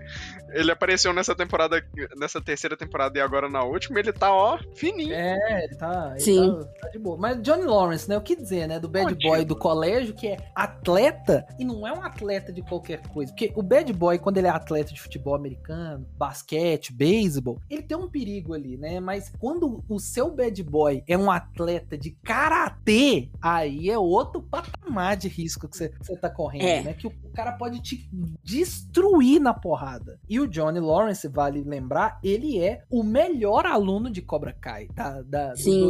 ele apareceu nessa temporada, nessa terceira temporada e agora na última, ele tá, ó, fininho. É, ele tá, ele Sim. tá, tá de boa. Mas Johnny Lawrence, né? O que dizer, né? Do bad boy do colégio, que é atleta, e não é um atleta de qualquer coisa. Porque o bad boy, quando ele é atleta de futebol americano, basquete, beisebol, ele tem um perigo ali, né? Mas quando o seu bad boy é um atleta de karatê, aí é outro patamar de risco que você, que você tá correndo, É. né? Que o, o cara pode te destruir na porrada. E o Johnny Lawrence, vale lembrar, ele é o melhor aluno de Cobra Kai, da, da, do Sim.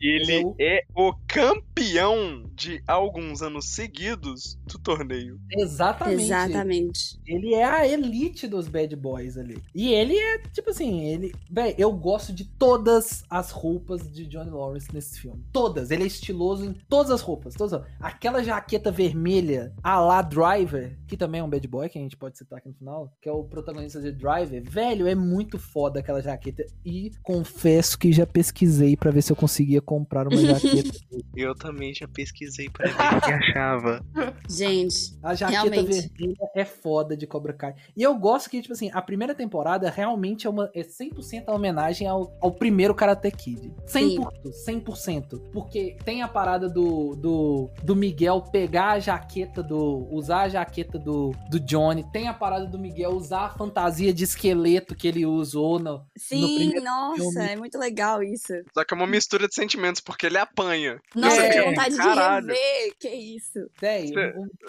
Ele é o- é o campeão de alguns anos seguidos do torneio. Exatamente. Exatamente. Ele é a elite dos bad boys ali. E ele é, tipo assim, ele. Véi, eu gosto de todas as roupas de Johnny Lawrence nesse filme. Todas. Ele é estiloso em todas as roupas. Todas. Aquela jaqueta vermelha a la Driver, que também é um bad boy, que a gente pode citar aqui no final, que é o protagonista de Driver. Velho, é muito foda aquela jaqueta. E confesso que já pesquisei pra ver se eu conseguia comprar uma jaqueta. Eu também já pesquisei pra ver o que achava. Gente, A jaqueta Realmente. vermelha é foda de Cobra Kai. E eu gosto que, tipo assim, a primeira temporada realmente é, uma, é 100% a homenagem ao, ao primeiro Karate Kid. 100%, 100%. Porque tem a parada do, do, do Miguel pegar a jaqueta do... Usar a jaqueta do, do Johnny. Tem a parada do Miguel usar a fantasia de esqueleto que ele usou no... sim, primeiro nossa, filme. é muito legal isso. Só que é uma mistura de sentimentos, porque ele apanha. Nossa, É, eu tenho vontade caralho. de rever. Que isso?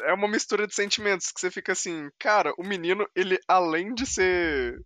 É uma mistura de sentimentos que você fica assim, cara, o menino, ele além de ser.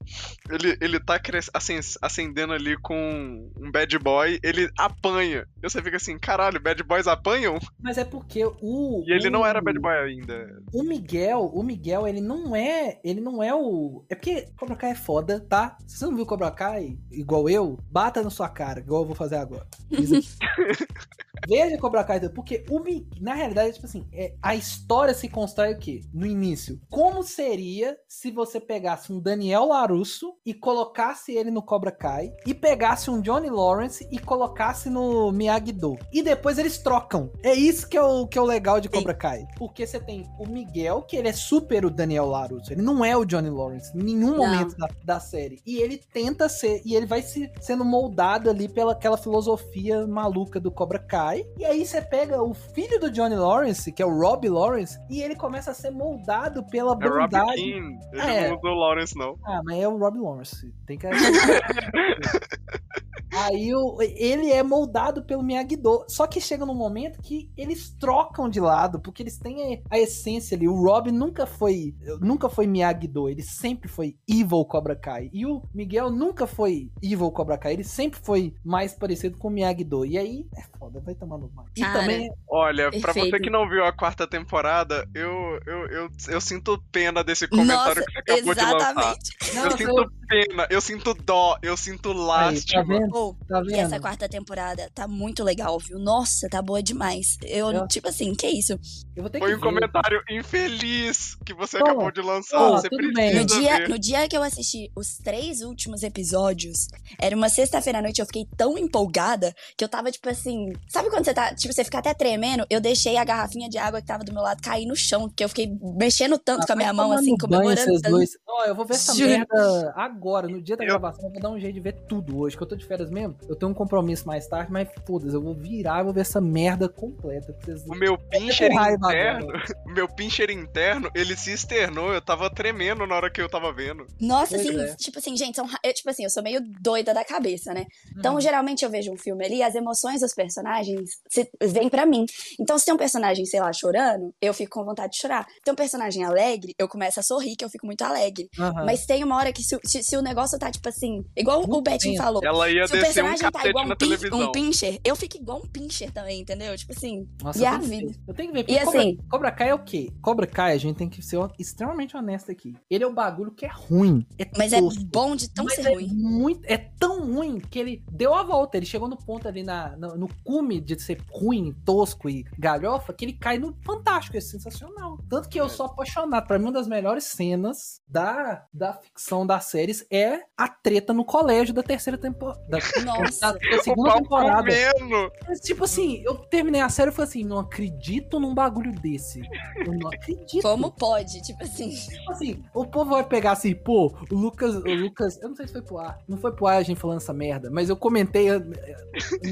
Ele, ele tá cres- acen- acendendo ali com um bad boy, ele apanha. E você fica assim, caralho, bad boys apanham? mas é porque o... E ele o- não era bad boy ainda. O Miguel, o Miguel, ele não é. Ele não é o. É porque Cobra Kai é foda, tá? Se você não viu Cobra Kai, igual eu, bata na sua cara, igual eu vou fazer agora. Diz aqui. Veja Cobra Kai, porque o na realidade, tipo assim, é, a história se constrói o quê? No início. Como seria se você pegasse um Daniel Larusso e colocasse ele no Cobra Kai e pegasse um Johnny Lawrence e colocasse no Miyagi-Do? E depois eles trocam. É isso que é o, que é o legal de. Cobra Kai. Porque você tem o Miguel, que ele é super o Daniel Larusso. Ele não é o Johnny Lawrence em nenhum Não. momento da, da série. E ele tenta ser, e ele vai se, sendo moldado ali pela aquela filosofia maluca do Cobra Kai. E aí você pega o filho do Johnny Lawrence, que é o Robbie Lawrence, e ele começa a ser moldado pela É Rob bondade. Keane. Ele É. não usa o Lawrence, não. Ah, mas é o Robbie Lawrence. Tem que. Aí o, ele é moldado pelo Miyagi-Do. Só que chega num momento que eles trocam de lado, porque eles têm a, a essência ali. O Rob nunca foi nunca foi Miyagi-Do, ele sempre foi Evil Cobra Kai. E o Miguel nunca foi Evil Cobra Kai, ele sempre foi mais parecido com o Miyagi-Do. E aí, é foda, vai tomando mais. E Cara, também Olha, pra você que não viu a quarta temporada, eu, eu, eu, eu sinto pena desse comentário Nossa, que você acabou de lançar. exatamente. Eu sinto pena, eu sinto dó, eu sinto Aí, tá vendo? Oh, Tá e essa vendo? quarta temporada tá muito legal, viu? Nossa, tá boa demais. Eu, Eu- tipo assim, que isso? Eu vou ter Foi que um ver. comentário infeliz que você Pô, acabou de lançar. pô, você tudo bem. No dia, ver. no dia que eu assisti os três últimos episódios, era uma sexta-feira à noite, eu fiquei tão empolgada que eu tava, tipo assim. Sabe quando você tá, tipo, você fica até tremendo? Eu deixei a garrafinha de água que tava do meu lado cair no chão, porque eu fiquei mexendo tanto com a minha Ah, mão, assim, comemorando. vocês tanto. dois. Ó, eu vou ver essa Juro. merda agora, no dia da gravação. Eu vou dar um jeito de ver tudo hoje, que eu tô de férias mesmo. Eu tenho um compromisso mais tarde, mas foda-se, eu vou virar e vou ver essa merda completa. O meu pincher interno, o meu pincher interno, ele se externou, eu tava tremendo na hora que eu tava vendo. Nossa, Pois assim, é. tipo assim, gente, são, eu, tipo assim, eu sou meio doida da cabeça, né? Então, Uhum. geralmente eu vejo um filme ali, as emoções dos personagens se- vêm pra mim. Então, se tem um personagem, sei lá, chorando, eu fico com vontade de chorar. Tem um personagem alegre, eu começo a sorrir, que eu fico muito alegre. Aham. Mas tem uma hora que se, se- se o negócio tá, tipo assim, igual o Betinho falou. Ela ia Se o descer um personagem tá igual na um, pin- televisão. um pincher, eu fico igual um pincher também, entendeu? Tipo assim, Nossa, E eu a tenho que vida? ver. Eu tenho que ver. E Cobra, assim- Cobra Kai é o quê? Cobra Kai, a gente tem que ser extremamente honesto aqui. Ele é o bagulho que é ruim. É mas é bom de tão ser é ruim. muito, é tão ruim que ele deu a volta. Ele chegou no ponto ali na, no, no cume de ser ruim, tosco e galhofa, que ele cai no fantástico, é sensacional. Tanto que eu É. sou apaixonado. Pra mim, uma das melhores cenas da, da ficção das séries é a treta no colégio da terceira temporada. Nossa. da- segunda temporada. comendo. Mas, tipo assim, eu terminei a série e falei assim: não acredito num bagulho desse. Eu não acredito. Como pode? Tipo assim. Tipo assim, o povo vai pegar assim, pô, o Lucas, o Lucas, eu não sei se foi pro ar, não foi pro ar a gente falando essa merda, mas eu comentei eh,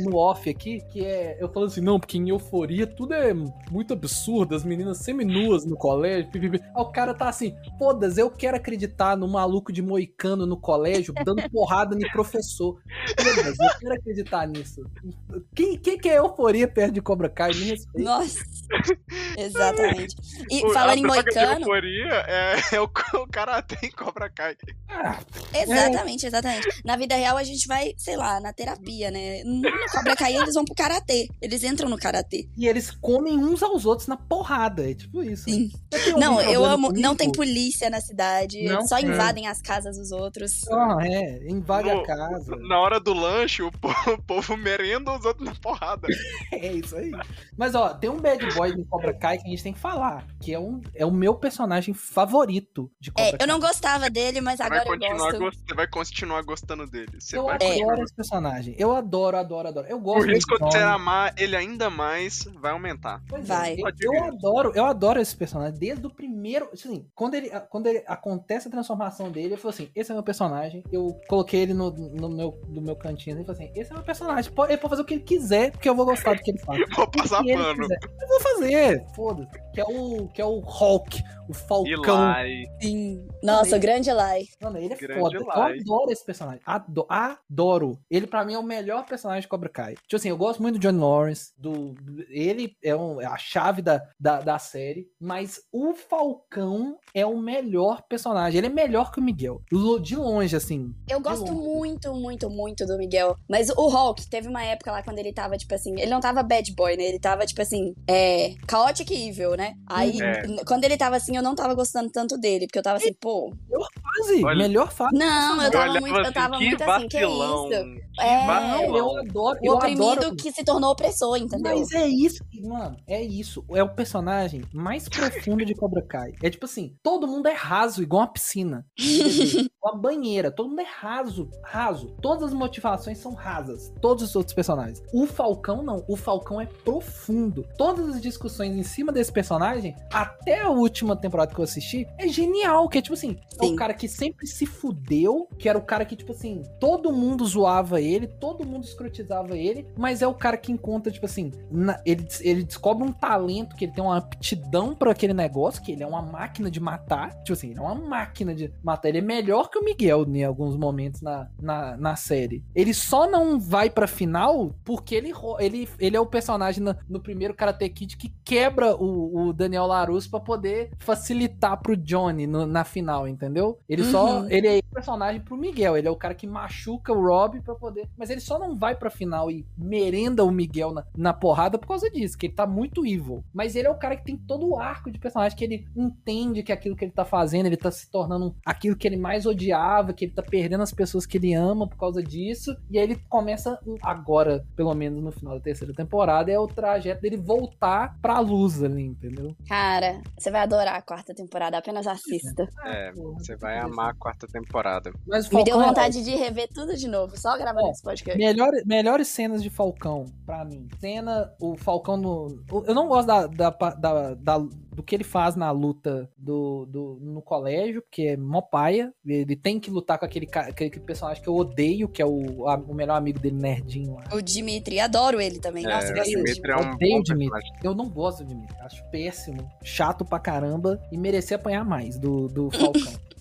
no off aqui, que é, eu falando assim, não, porque em euforia tudo é muito absurdo, as meninas seminuas no colégio, pipipi. Aí o cara tá assim, foda-se, eu quero acreditar no maluco de moicano no colégio, dando porrada no professor. Foda-se, eu quero acreditar nisso. Quem, quem que é euforia perto de Cobra Kai? Me respeita. Nossa. Exatamente. E O- falando em moicano. euforia é, é o, o karatê em Cobra Kai. Ah, Exatamente, exatamente. Na vida real, a gente vai, sei lá, na terapia, né? No Cobra Kai, eles vão pro karatê. Eles entram no karatê. E eles comem uns aos outros na porrada. É tipo isso. Sim. Tem Não, eu amo. Não comigo? tem polícia na cidade. Não? Só É. invadem as casas dos outros. Ah, é. Invade No- a casa. Na hora do lanche, o povo, o povo merenda os outros na porrada. É isso aí. Mas, ó, tem um bad boy em Cobra Kai que a gente tem que falar. Que é, um, é o meu personagem favorito de Cobra É, Kai. eu não gostava dele, mas Vai agora eu gosto. gost- Você vai continuar gostando dele. Você Eu vai adoro continuar esse personagem. Eu adoro, adoro, adoro. Eu O gosto risco do de você amar ele ainda mais vai aumentar. Pois é, Vai. eu, Pode eu vir. adoro, eu adoro esse personagem desde o primeiro, assim, quando ele, quando ele acontece a transformação dele, eu falo assim, esse é meu personagem. Eu coloquei ele no, no meu, no meu cantinho e falei assim, esse é meu personagem. Ele pode fazer o que ele quiser, porque eu vou gostar do que ele faz. Vou passar pano. Eu vou fazer, foda-se. Que é o que é o Hulk, o Falcão. Eli. Sim. Nossa, o grande Lai. Mano, ele é Grande foda. Eu Lai. adoro esse personagem. Ado- adoro. Ele, pra mim, é o melhor personagem de Cobra Kai. Tipo assim, eu gosto muito do John Lawrence. Do, do- ele é, um- é a chave da, da, da série. Mas o Falcão é o melhor personagem. Ele é melhor que o Miguel. De longe, assim. Eu gosto muito, muito, muito do Miguel. Mas o Hulk, teve uma época lá quando ele tava, tipo assim, ele não tava bad boy, né? Ele tava, tipo assim, é. Chaotic Evil, né? Aí, É. quando ele tava assim, eu não tava gostando tanto dele, porque eu tava assim, pô. Quase. Olha- melhor fase. Não, eu tava muito, eu tava que muito assim, que vacilão. isso? Que É, vacilão. Eu adoro. O eu oprimido adoro. que se tornou opressor, entendeu? Mas é isso, mano, é isso. É o personagem mais profundo de Cobra Kai. É tipo assim, todo mundo é raso, igual uma piscina. Uma banheira, todo mundo é raso, raso. Todas as motivações são rasas. Todos os outros personagens. O Falcão não, o Falcão é profundo. Todas as discussões em cima desse personagem, até a última temporada que eu assisti, é genial, que é tipo assim, é o Sim. cara que sempre se fudeu, que era o cara que tipo assim, todo mundo zoava ele, todo mundo escrotizava ele, mas é o cara que encontra, tipo assim, na- ele, ele descobre um talento, que ele tem uma aptidão pra aquele negócio, que ele é uma máquina de matar. Tipo assim, ele é uma máquina de matar. Ele é melhor que o Miguel em alguns momentos na, na, na série. Ele só não vai pra final porque ele, ele, ele é o personagem na- no primeiro Karate Kid que quebra o, o Daniel LaRusso pra poder facilitar pro Johnny no- na final, entendeu? Ele só. Uhum. Ele é personagem pro Miguel. Ele é o cara que machuca o Rob pra poder. Mas ele só não vai pra final e merenda o Miguel na, na porrada por causa disso, que ele tá muito evil. Mas ele é o cara que tem todo o arco de personagem, que ele entende que aquilo que ele tá fazendo, ele tá se tornando aquilo que ele mais odiava, que ele tá perdendo as pessoas que ele ama por causa disso. E aí ele começa, agora, pelo menos no final da terceira temporada, é o trajeto dele voltar pra luz ali, entendeu? Cara, você vai adorar a quarta temporada, apenas assista. É, Porra, você vai amar a quarta temporada. Mas o Me deu Falcão é vontade de rever tudo de novo, só gravando Ó, esse podcast. Melhor, melhores cenas de Falcão, pra mim. Cena, o Falcão no. Eu não gosto da, da, da- da- do que ele faz na luta do, do, no colégio, porque é mó paia. Ele tem que lutar com aquele, aquele personagem que eu odeio, que é o, a- o melhor amigo dele, nerdinho lá. O Dimitri, adoro ele também. Nossa, É, eu o do Dimitri é um Odeio bom o Dimitri. personagem. Eu não gosto do Dimitri. Acho péssimo, chato pra caramba e merecia apanhar mais do, do Falcão.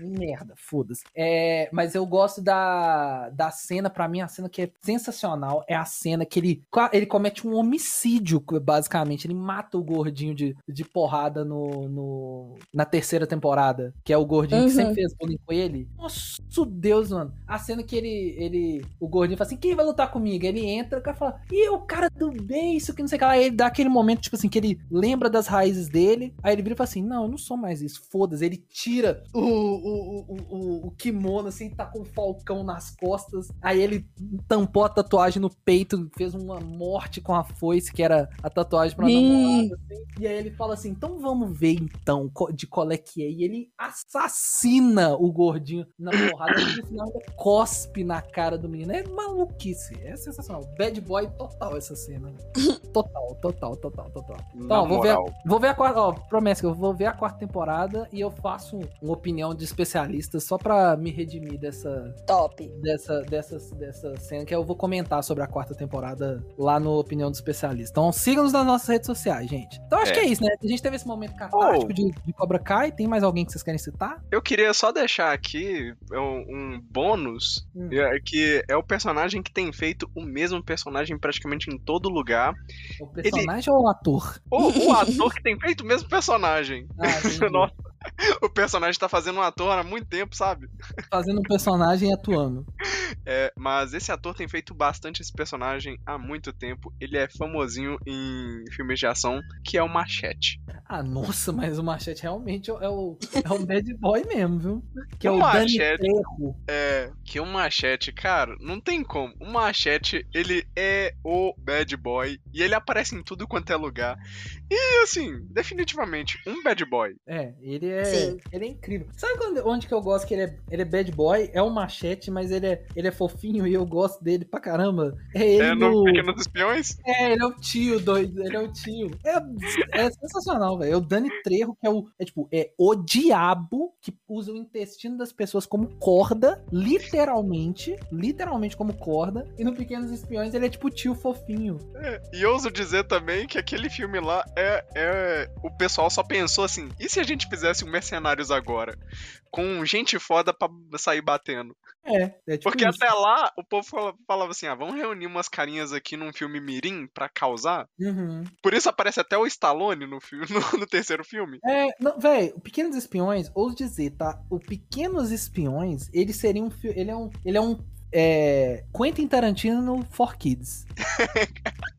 merda, foda-se. É, mas eu gosto da, da cena, pra mim, a cena que é sensacional é a cena que ele, ele comete um homicídio, basicamente. Ele mata o gordinho de, de porrada no, no, na terceira temporada, que é o gordinho uhum. que sempre fez bullying com ele. Nossa, Deus, mano. A cena que ele, ele. O gordinho fala assim: quem vai lutar comigo? Ele entra, o cara fala, e o cara do bem, isso que não sei o que lá. Aí ele dá aquele momento, tipo assim, que ele lembra das raízes dele. Aí ele vira e fala assim: não, eu não sou mais isso, foda-se. Ele tira o, o, o, o, o kimono, assim, tá com o falcão nas costas. Aí ele tampou a tatuagem no peito, fez uma morte com a foice, que era a tatuagem pra namorada. Assim. E aí ele fala assim: então vamos ver então de qual é que é. E ele assassina o gordinho na porrada. E no final cospe na cara do menino. É maluquice. É sensacional. Bad boy total essa cena. Total, total, total, total. Então, vou ver, vou ver a quarta. Ó, promessa que eu vou ver a quarta temporada e eu faço uma opinião de especialistas só pra me redimir dessa. Top. Dessa, dessa, dessa cena que eu vou comentar sobre a quarta temporada lá no Opinião do Especialista. Então sigam-nos nas nossas redes sociais, gente. Então acho é. que é isso, né? A gente teve esse momento catártico oh. de, de Cobra Kai. Tem mais alguém que vocês querem citar? Eu queria só deixar aqui um, um bônus, hum. É, que é o personagem que tem feito o mesmo personagem praticamente em todo lugar. O personagem Ele... ou o ator? O, o ator que tem feito o mesmo personagem. Ah, Nossa. o personagem tá fazendo um ator há muito tempo, sabe? Fazendo um personagem e atuando. É, mas esse ator tem feito bastante esse personagem há muito tempo. Ele é famosinho em filmes de ação, que é o Machete. Ah, nossa, mas o Machete realmente é o, é o bad boy mesmo, viu? Que é o, o Machete, Dani É, que o Machete, cara, não tem como. O Machete, ele é o bad boy e ele aparece em tudo quanto é lugar. E assim, definitivamente, um bad boy. É, ele é, ele é incrível. Sabe quando, onde que eu gosto que ele é, ele é bad boy? É o Machete, mas ele é, ele é fofinho e eu gosto dele pra caramba. É ele é no, no... Pequenos Espiões? É, ele é o tio doido, ele é o tio. É, é sensacional, velho. É o Dani Trejo, que é o, é tipo, é o diabo que usa o intestino das pessoas como corda, literalmente, literalmente como corda, e no Pequenos Espiões ele é tipo o tio fofinho. É, e ouso dizer também que aquele filme lá é, é. O pessoal só pensou assim: e se a gente fizesse um Mercenários agora? Com gente foda pra sair batendo. É, é tipo Porque isso. até lá o povo falava assim: ah, vamos reunir umas carinhas aqui num filme Mirim pra causar. Uhum. Por isso aparece até o Stallone no, filme, no, no terceiro filme. É, não, velho, o Pequenos Espiões, ouso dizer, tá? O Pequenos Espiões, ele seria um Ele é um. Ele é um. É, Quentin Tarantino for Kids.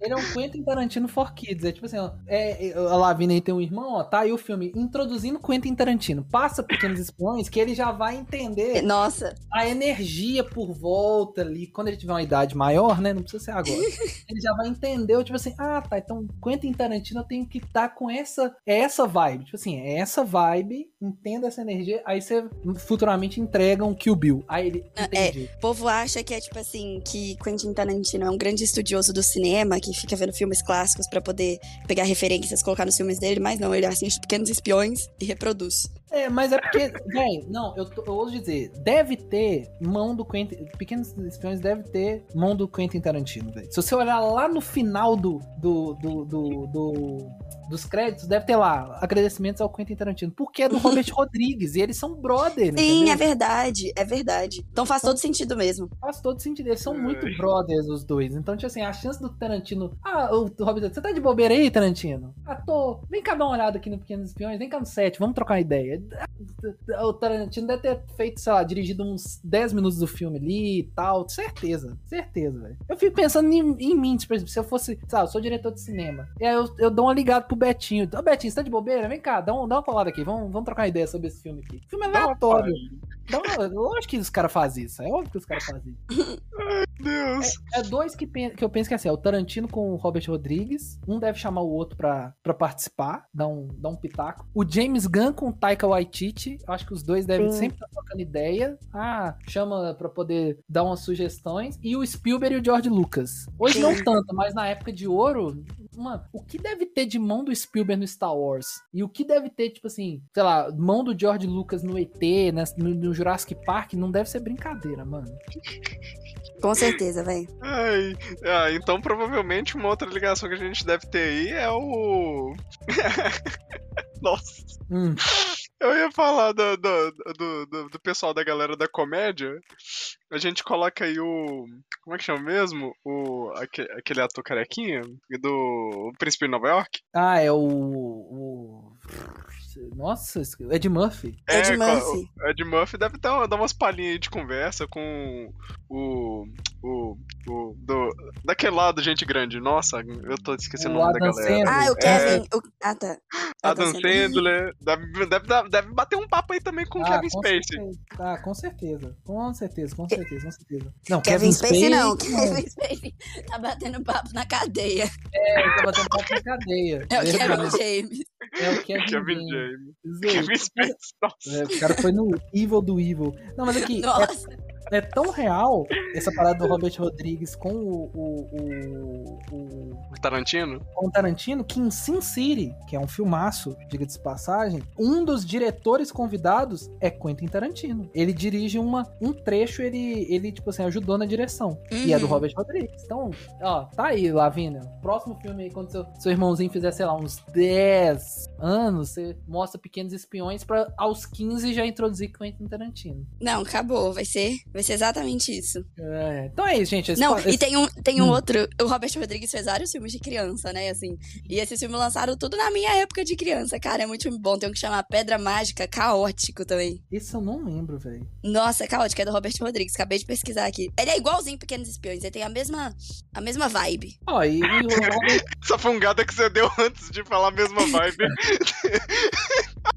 ele é um Quentin Tarantino for Kids. É tipo assim, ó, é, a Lavina aí tem um irmão, ó, tá aí o filme introduzindo Quentin Tarantino. Passa Pequenos Espiões que ele já vai entender Nossa. a energia por volta ali. Quando ele tiver uma idade maior, né? Não precisa ser agora. ele já vai entender, tipo assim, ah, tá, então Quentin Tarantino eu tenho que estar tá com essa, é essa vibe. Tipo assim, é essa vibe, entenda essa energia, aí você futuramente entrega um Kill Bill. Aí ele, ah, é, entendi. É, o povo acha que é tipo assim, que Quentin Tarantino é um um grande estudioso do cinema que fica vendo filmes clássicos para poder pegar referências, colocar nos filmes dele, mas não, ele assiste Pequenos Espiões e reproduz. É, mas é porque, velho, não, eu, tô, eu ouso dizer, deve ter mão do Quentin. Pequenos Espiões deve ter mão do Quentin Tarantino, velho. Se você olhar lá no final do, do, do, do, do dos créditos, deve ter lá agradecimentos ao Quentin Tarantino, porque é do Robert Rodrigues e eles são brother. Sim, entendeu? é verdade, é verdade. Então faz todo sentido mesmo. Faz todo sentido, eles são muito brothers os dois. Então, tipo assim, a chance do Tarantino. Ah, o Robert, você tá de bobeira aí, Tarantino? Ah, tô. Vem cá dar uma olhada aqui no Pequenos Espiões, vem cá no set, vamos trocar uma ideia. O Tarantino deve ter feito, sei lá, dirigido uns 10 minutos do filme ali e tal. Certeza, certeza, velho. Eu fico pensando em, em mim, por exemplo, se eu fosse, sabe, eu sou diretor de cinema. E aí eu, eu dou uma ligada pro Betinho. Ô, Betinho, você tá de bobeira? Vem cá, dá, um, dá uma colada aqui. Vamos, vamos trocar uma ideia sobre esse filme aqui. O filme é aleatório. Então, lógico que os caras fazem isso. É óbvio que os caras fazem isso. Deus. É, é dois que, que, eu penso que é assim: é o Tarantino com o Robert Rodrigues. Um deve chamar o outro pra, pra participar, dar um, dar um pitaco. O James Gunn com o Taika Waititi. Acho que os dois devem Sim. sempre estar trocando ideia. Ah, chama pra poder dar umas sugestões. E o Spielberg e o George Lucas. Hoje Sim. não tanto, mas na época de ouro, mano, o que deve ter de mão do Spielberg no Star Wars? E o que deve ter, tipo assim, sei lá, mão do George Lucas no ET, né, no, no Jurassic Park, não deve ser brincadeira, mano. Com certeza, velho. Ah, então provavelmente uma outra ligação que a gente deve ter aí é o. Nossa. Hum. Eu ia falar do, do, do, do, do pessoal da galera da comédia. A gente coloca aí o. Como é que chama mesmo? O, aque- aquele ator carequinha do Príncipe de Nova York? Ah, é o. o... Nossa, Ed Murphy. Ed É, Murphy. O Ed Murphy deve dar, dar umas palhinhas aí de conversa com o. O. o do, daquele lado, gente grande. Nossa, eu tô esquecendo o O nome da Adam galera. Sandler. Ah, o Kevin. o- Ah, tá. Adam Sandler. Deve, deve, deve bater um papo aí também com o Ah, Kevin com Spacey. certeza. Ah, com certeza. Com certeza, com certeza, com certeza. Não, Kevin Spacey não. Kevin Spacey tá batendo papo na cadeia. É, ele tá batendo papo na cadeia. É o Kevin. James. É o Kevin, Kevin James. James. Kevin Spacey. Nossa. É, o cara foi no Evil do Evil. Não, mas aqui, Nossa. é, é tão real essa parada do Robert Rodrigues com o, o, o, o, Tarantino? com o Tarantino que em Sin City, que é um filmaço, diga-se de passagem, um dos diretores convidados é Quentin Tarantino. Ele dirige uma, um trecho, ele, ele, tipo assim, ajudou na direção. E é do Uhum. Robert Rodrigues. Então, ó, tá aí, Lavínia. Próximo filme aí, quando seu, seu irmãozinho fizer, sei lá, uns 10 anos, você mostra Pequenos Espiões pra aos 15 já introduzir Quentin Tarantino. Não, acabou. Vai ser, vai ser exatamente isso. É, então é isso, gente. Esse Não, pa- e tem um, tem um Hum. outro. O Robert Rodrigues fez vários filmes de criança, né? Assim. E esses filmes lançaram tudo na minha época de criança, cara. É muito filme bom. Tem um que chama Pedra Mágica, caótico também. Esse eu não lembro, velho. Nossa, é caótico, é do Robert Rodrigues. Acabei de pesquisar aqui. Ele é igualzinho Pequenos Espiões, ele tem a mesma, a mesma vibe. Ó, e, e Essa fungada que você deu antes de falar a mesma vibe.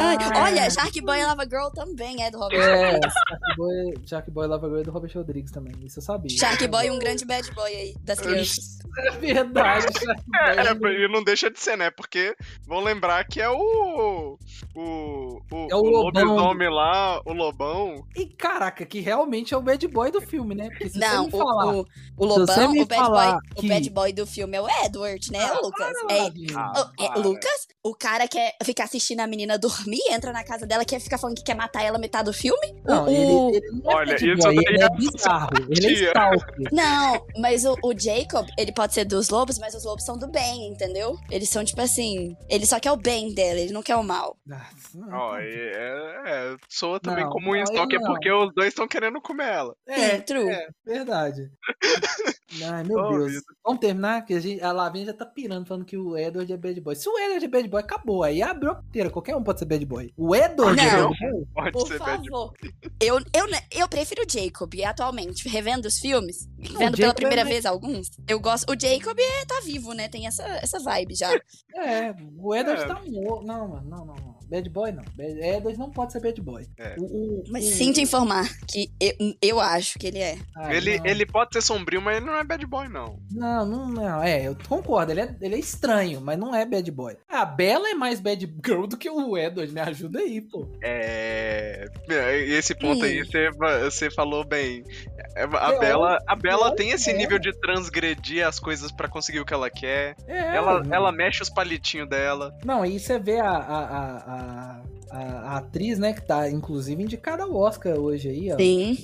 Ai, Ah, olha, Shark Boy and Lava Girl também é do Robert É, Rodrigues. Shark Boy, Shark Boy Lava Girl é do Robert Rodrigues também. Isso eu sabia. Shark Boy, um grande bad boy aí, das crianças. É verdade, Shark É, Boy. é, e não deixa de ser, né? Porque vão lembrar que é o. O. O, É o o Lobão. lobisomem lá, o Lobão. E caraca, que realmente é o bad boy do filme, né? Porque se Não, você me falar. o, o, o Se você Lobão, me o bad, falar boy, que- o bad boy do filme é o Edward, né, Ah, Lucas? para, É. Ah, Oh, é, para. Lucas, o cara quer ficar assistindo a menina dormir, entra na casa dela, quer ficar falando que quer matar ela metade do filme? Não, o- ele, ele não é Olha, isso boy, daí ele é bizarro. Ele é stalker. Não, mas o, o Jacob, ele pode ser dos lobos, mas os lobos são do bem, entendeu? Eles são tipo assim, ele só quer o bem dela, ele não quer o mal. Ó, e é, é, soa também Não, como um stalker porque os dois estão querendo comer ela. É, Sim, true. é, verdade. Ai, meu Oh, Deus. vida. Vamos terminar, que a, gente, a Lavinha já tá pirando, falando que o Edward é bad boy. Se o Edward é bad boy, acabou. Aí abriu a inteira. Qualquer um pode ser bad boy. O Edward é Não. bad boy? Pode Por ser bad favor. Eu, eu, ne- eu prefiro o Jacob, e atualmente, revendo os filmes, vendo Jacob pela é primeira mais- vez alguns, eu gosto. O Jacob é, tá vivo, né? Tem essa, essa vibe já. É, o Edward É. tá morto. Não, mano, não, não, não. Bad boy não. Bad- Edward não pode ser bad boy. É. O, o- Mas o- sinto informar que eu, eu acho que ele é. Ai, ele, não. ele pode ser sombrio, mas ele não é bad boy, não. Não, não, não. É, eu concordo. Ele é, ele é estranho, mas não é bad boy. A Bella é mais bad girl do que o Edward. Me ajuda aí, pô. É. e Esse ponto aí você, você falou bem. É, A Eu- Bela, a Bela tem esse é. nível de transgredir as coisas pra conseguir o que ela quer. É, ela, não. ela mexe os palitinhos dela. Não, e você vê a, a, a, a, a- atriz, né, que tá inclusive indicada ao Oscar hoje aí, ó. Sim.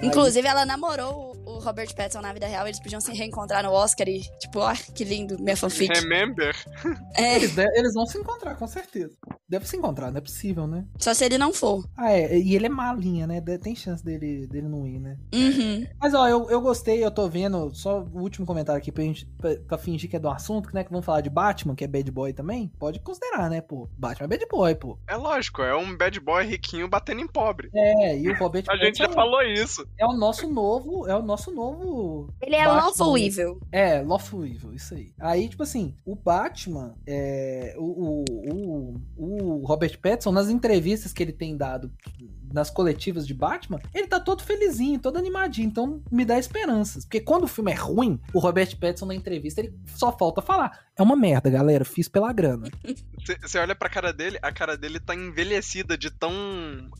Aí- Inclusive, ela namorou o Robert Pattinson na vida real. Eles podiam se reencontrar no Oscar e, tipo, ó, que lindo, minha fanfic. Remember? É, Eles, de- eles vão se encontrar, com certeza. Deve se encontrar, não é possível, né? só se ele não for. Ah, é. E ele é malinha, né? Tem chance dele, dele não ir, né? Uhum. Mas, ó, eu, eu gostei, eu tô vendo. Só o último comentário aqui pra, gente, pra, pra fingir que é do assunto, né? Que vamos falar de Batman, que é bad boy também. Pode considerar, né, pô? Batman é bad boy, pô. É lógico, é um bad boy riquinho batendo em pobre. É, e o Robert A gente já Pattinson falou isso. É o nosso novo. É o nosso novo Ele é Batman. lawful evil. É, Lawful Evil, isso aí. Aí, tipo assim, o Batman, é, o, o, o, o Robert Pattinson, nas entrevistas que ele tem dado nas coletivas de Batman, ele tá todo felizinho, todo animadinho, então me dá esperanças. Porque quando o filme é ruim, o Robert Pattinson na entrevista, ele só falta falar, é uma merda, galera, fiz pela grana. Você olha pra cara dele, a cara dele tá envelhecida de tão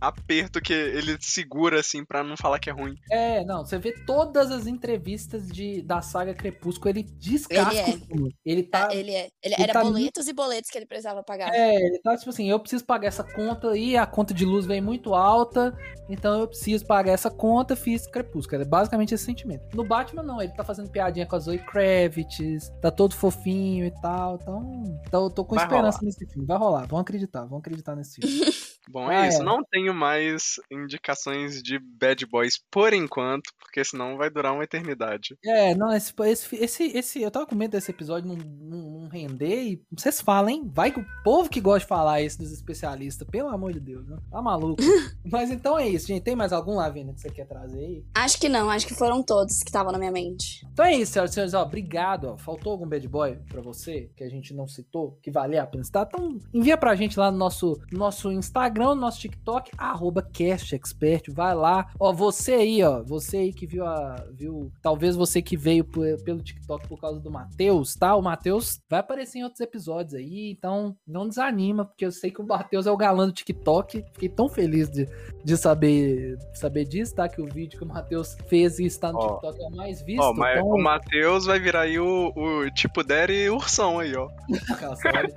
aperto que ele segura assim pra não falar que é ruim. É, não, você vê todas as entrevistas de, da saga Crepúsculo, ele descasca Ele é. o filme. Ele tá... Ele é. Ele, ele era tá boletos e boletos que ele precisava pagar. É, ele tá tipo assim, eu preciso pagar essa conta e a conta de luz vem muito alta alta, então eu preciso pagar essa conta, fiz Crepúsculo. É basicamente esse sentimento. No Batman, não, ele tá fazendo piadinha com a Zoe Kravitz, tá todo fofinho e tal. Então, então eu tô com Vai esperança rolar. nesse filme. Vai rolar, vamos acreditar, vamos acreditar nesse filme. Bom, Ah, é isso. é. Não tenho mais indicações de Bad Boys por enquanto, porque senão vai durar uma eternidade. É, não, esse, esse, esse, esse- eu tava com medo desse episódio não, não, não render e vocês falam, hein? Vai que o povo que gosta de falar isso dos especialistas, pelo amor de Deus, né? Tá maluco. Mas então é isso, gente. Tem mais algum, Lavina, que você quer trazer aí? Acho que não, acho que foram todos que estavam na minha mente. Então é isso, senhoras e senhores. Ó, obrigado. Ó. Faltou algum bad boy pra você que a gente não citou, que valia a pena citar? Então envia pra gente lá no nosso, nosso Instagram, no nosso TikTok, arroba CastExpert. Vai lá. Ó, você aí, ó. Você aí que viu a. Viu, talvez você que veio pelo TikTok por causa do Matheus, tá? O Matheus vai aparecer em outros episódios aí. Então não desanima, porque eu sei que o Matheus é o galã do TikTok. Fiquei tão feliz de, de saber, saber disso, tá? Que o vídeo que o Matheus fez e está no Ó. TikTok é o mais visto. Ó, mas então... o Matheus vai virar aí o, o tipo Daddy Ursão aí, ó. Nossa, olha.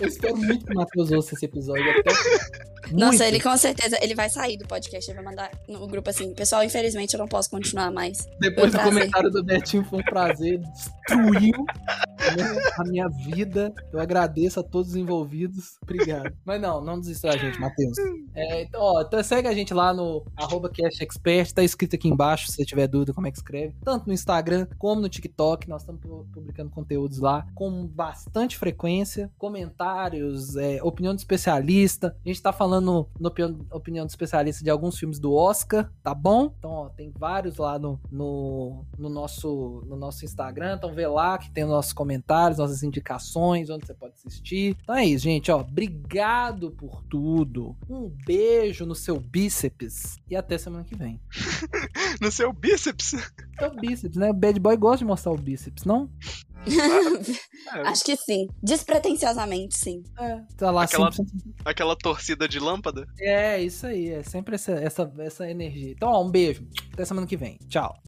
Eu espero muito que o Matheus ouça esse episódio. Até... Nossa, Muito. ele com certeza, ele vai sair do podcast, ele vai mandar no grupo assim, pessoal, infelizmente eu não posso continuar mais. Depois do comentário do Betinho, foi um prazer. Destruiu né, a minha vida. Eu agradeço a todos os envolvidos. Obrigado. Mas não, não desista da gente, Matheus. É, então, ó, então segue a gente lá no arroba CashExpert. Tá escrito aqui embaixo, se você tiver dúvida como é que escreve. Tanto no Instagram como no TikTok. Nós estamos pu- publicando conteúdos lá com bastante frequência. Comentários, é, opinião de especialista. A gente tá falando no opinião, de especialista de alguns filmes do Oscar, tá bom? Então, ó, tem vários lá no, no, no nosso, no nosso Instagram. Então, vê lá que tem nossos comentários, nossas indicações, onde você pode assistir. Então é isso, gente. Ó, obrigado por tudo. Um beijo no seu bíceps. E até semana que vem. No seu bíceps. É o bíceps, né? O bad boy gosta de mostrar o bíceps, não? É, Acho que sim. Despretensiosamente, sim. É. Tá lá Aquela- 100%. aquela torcida de lâmpada. É, isso aí. É sempre essa, essa, essa energia. Então, ó, um beijo. Até semana que vem. Tchau.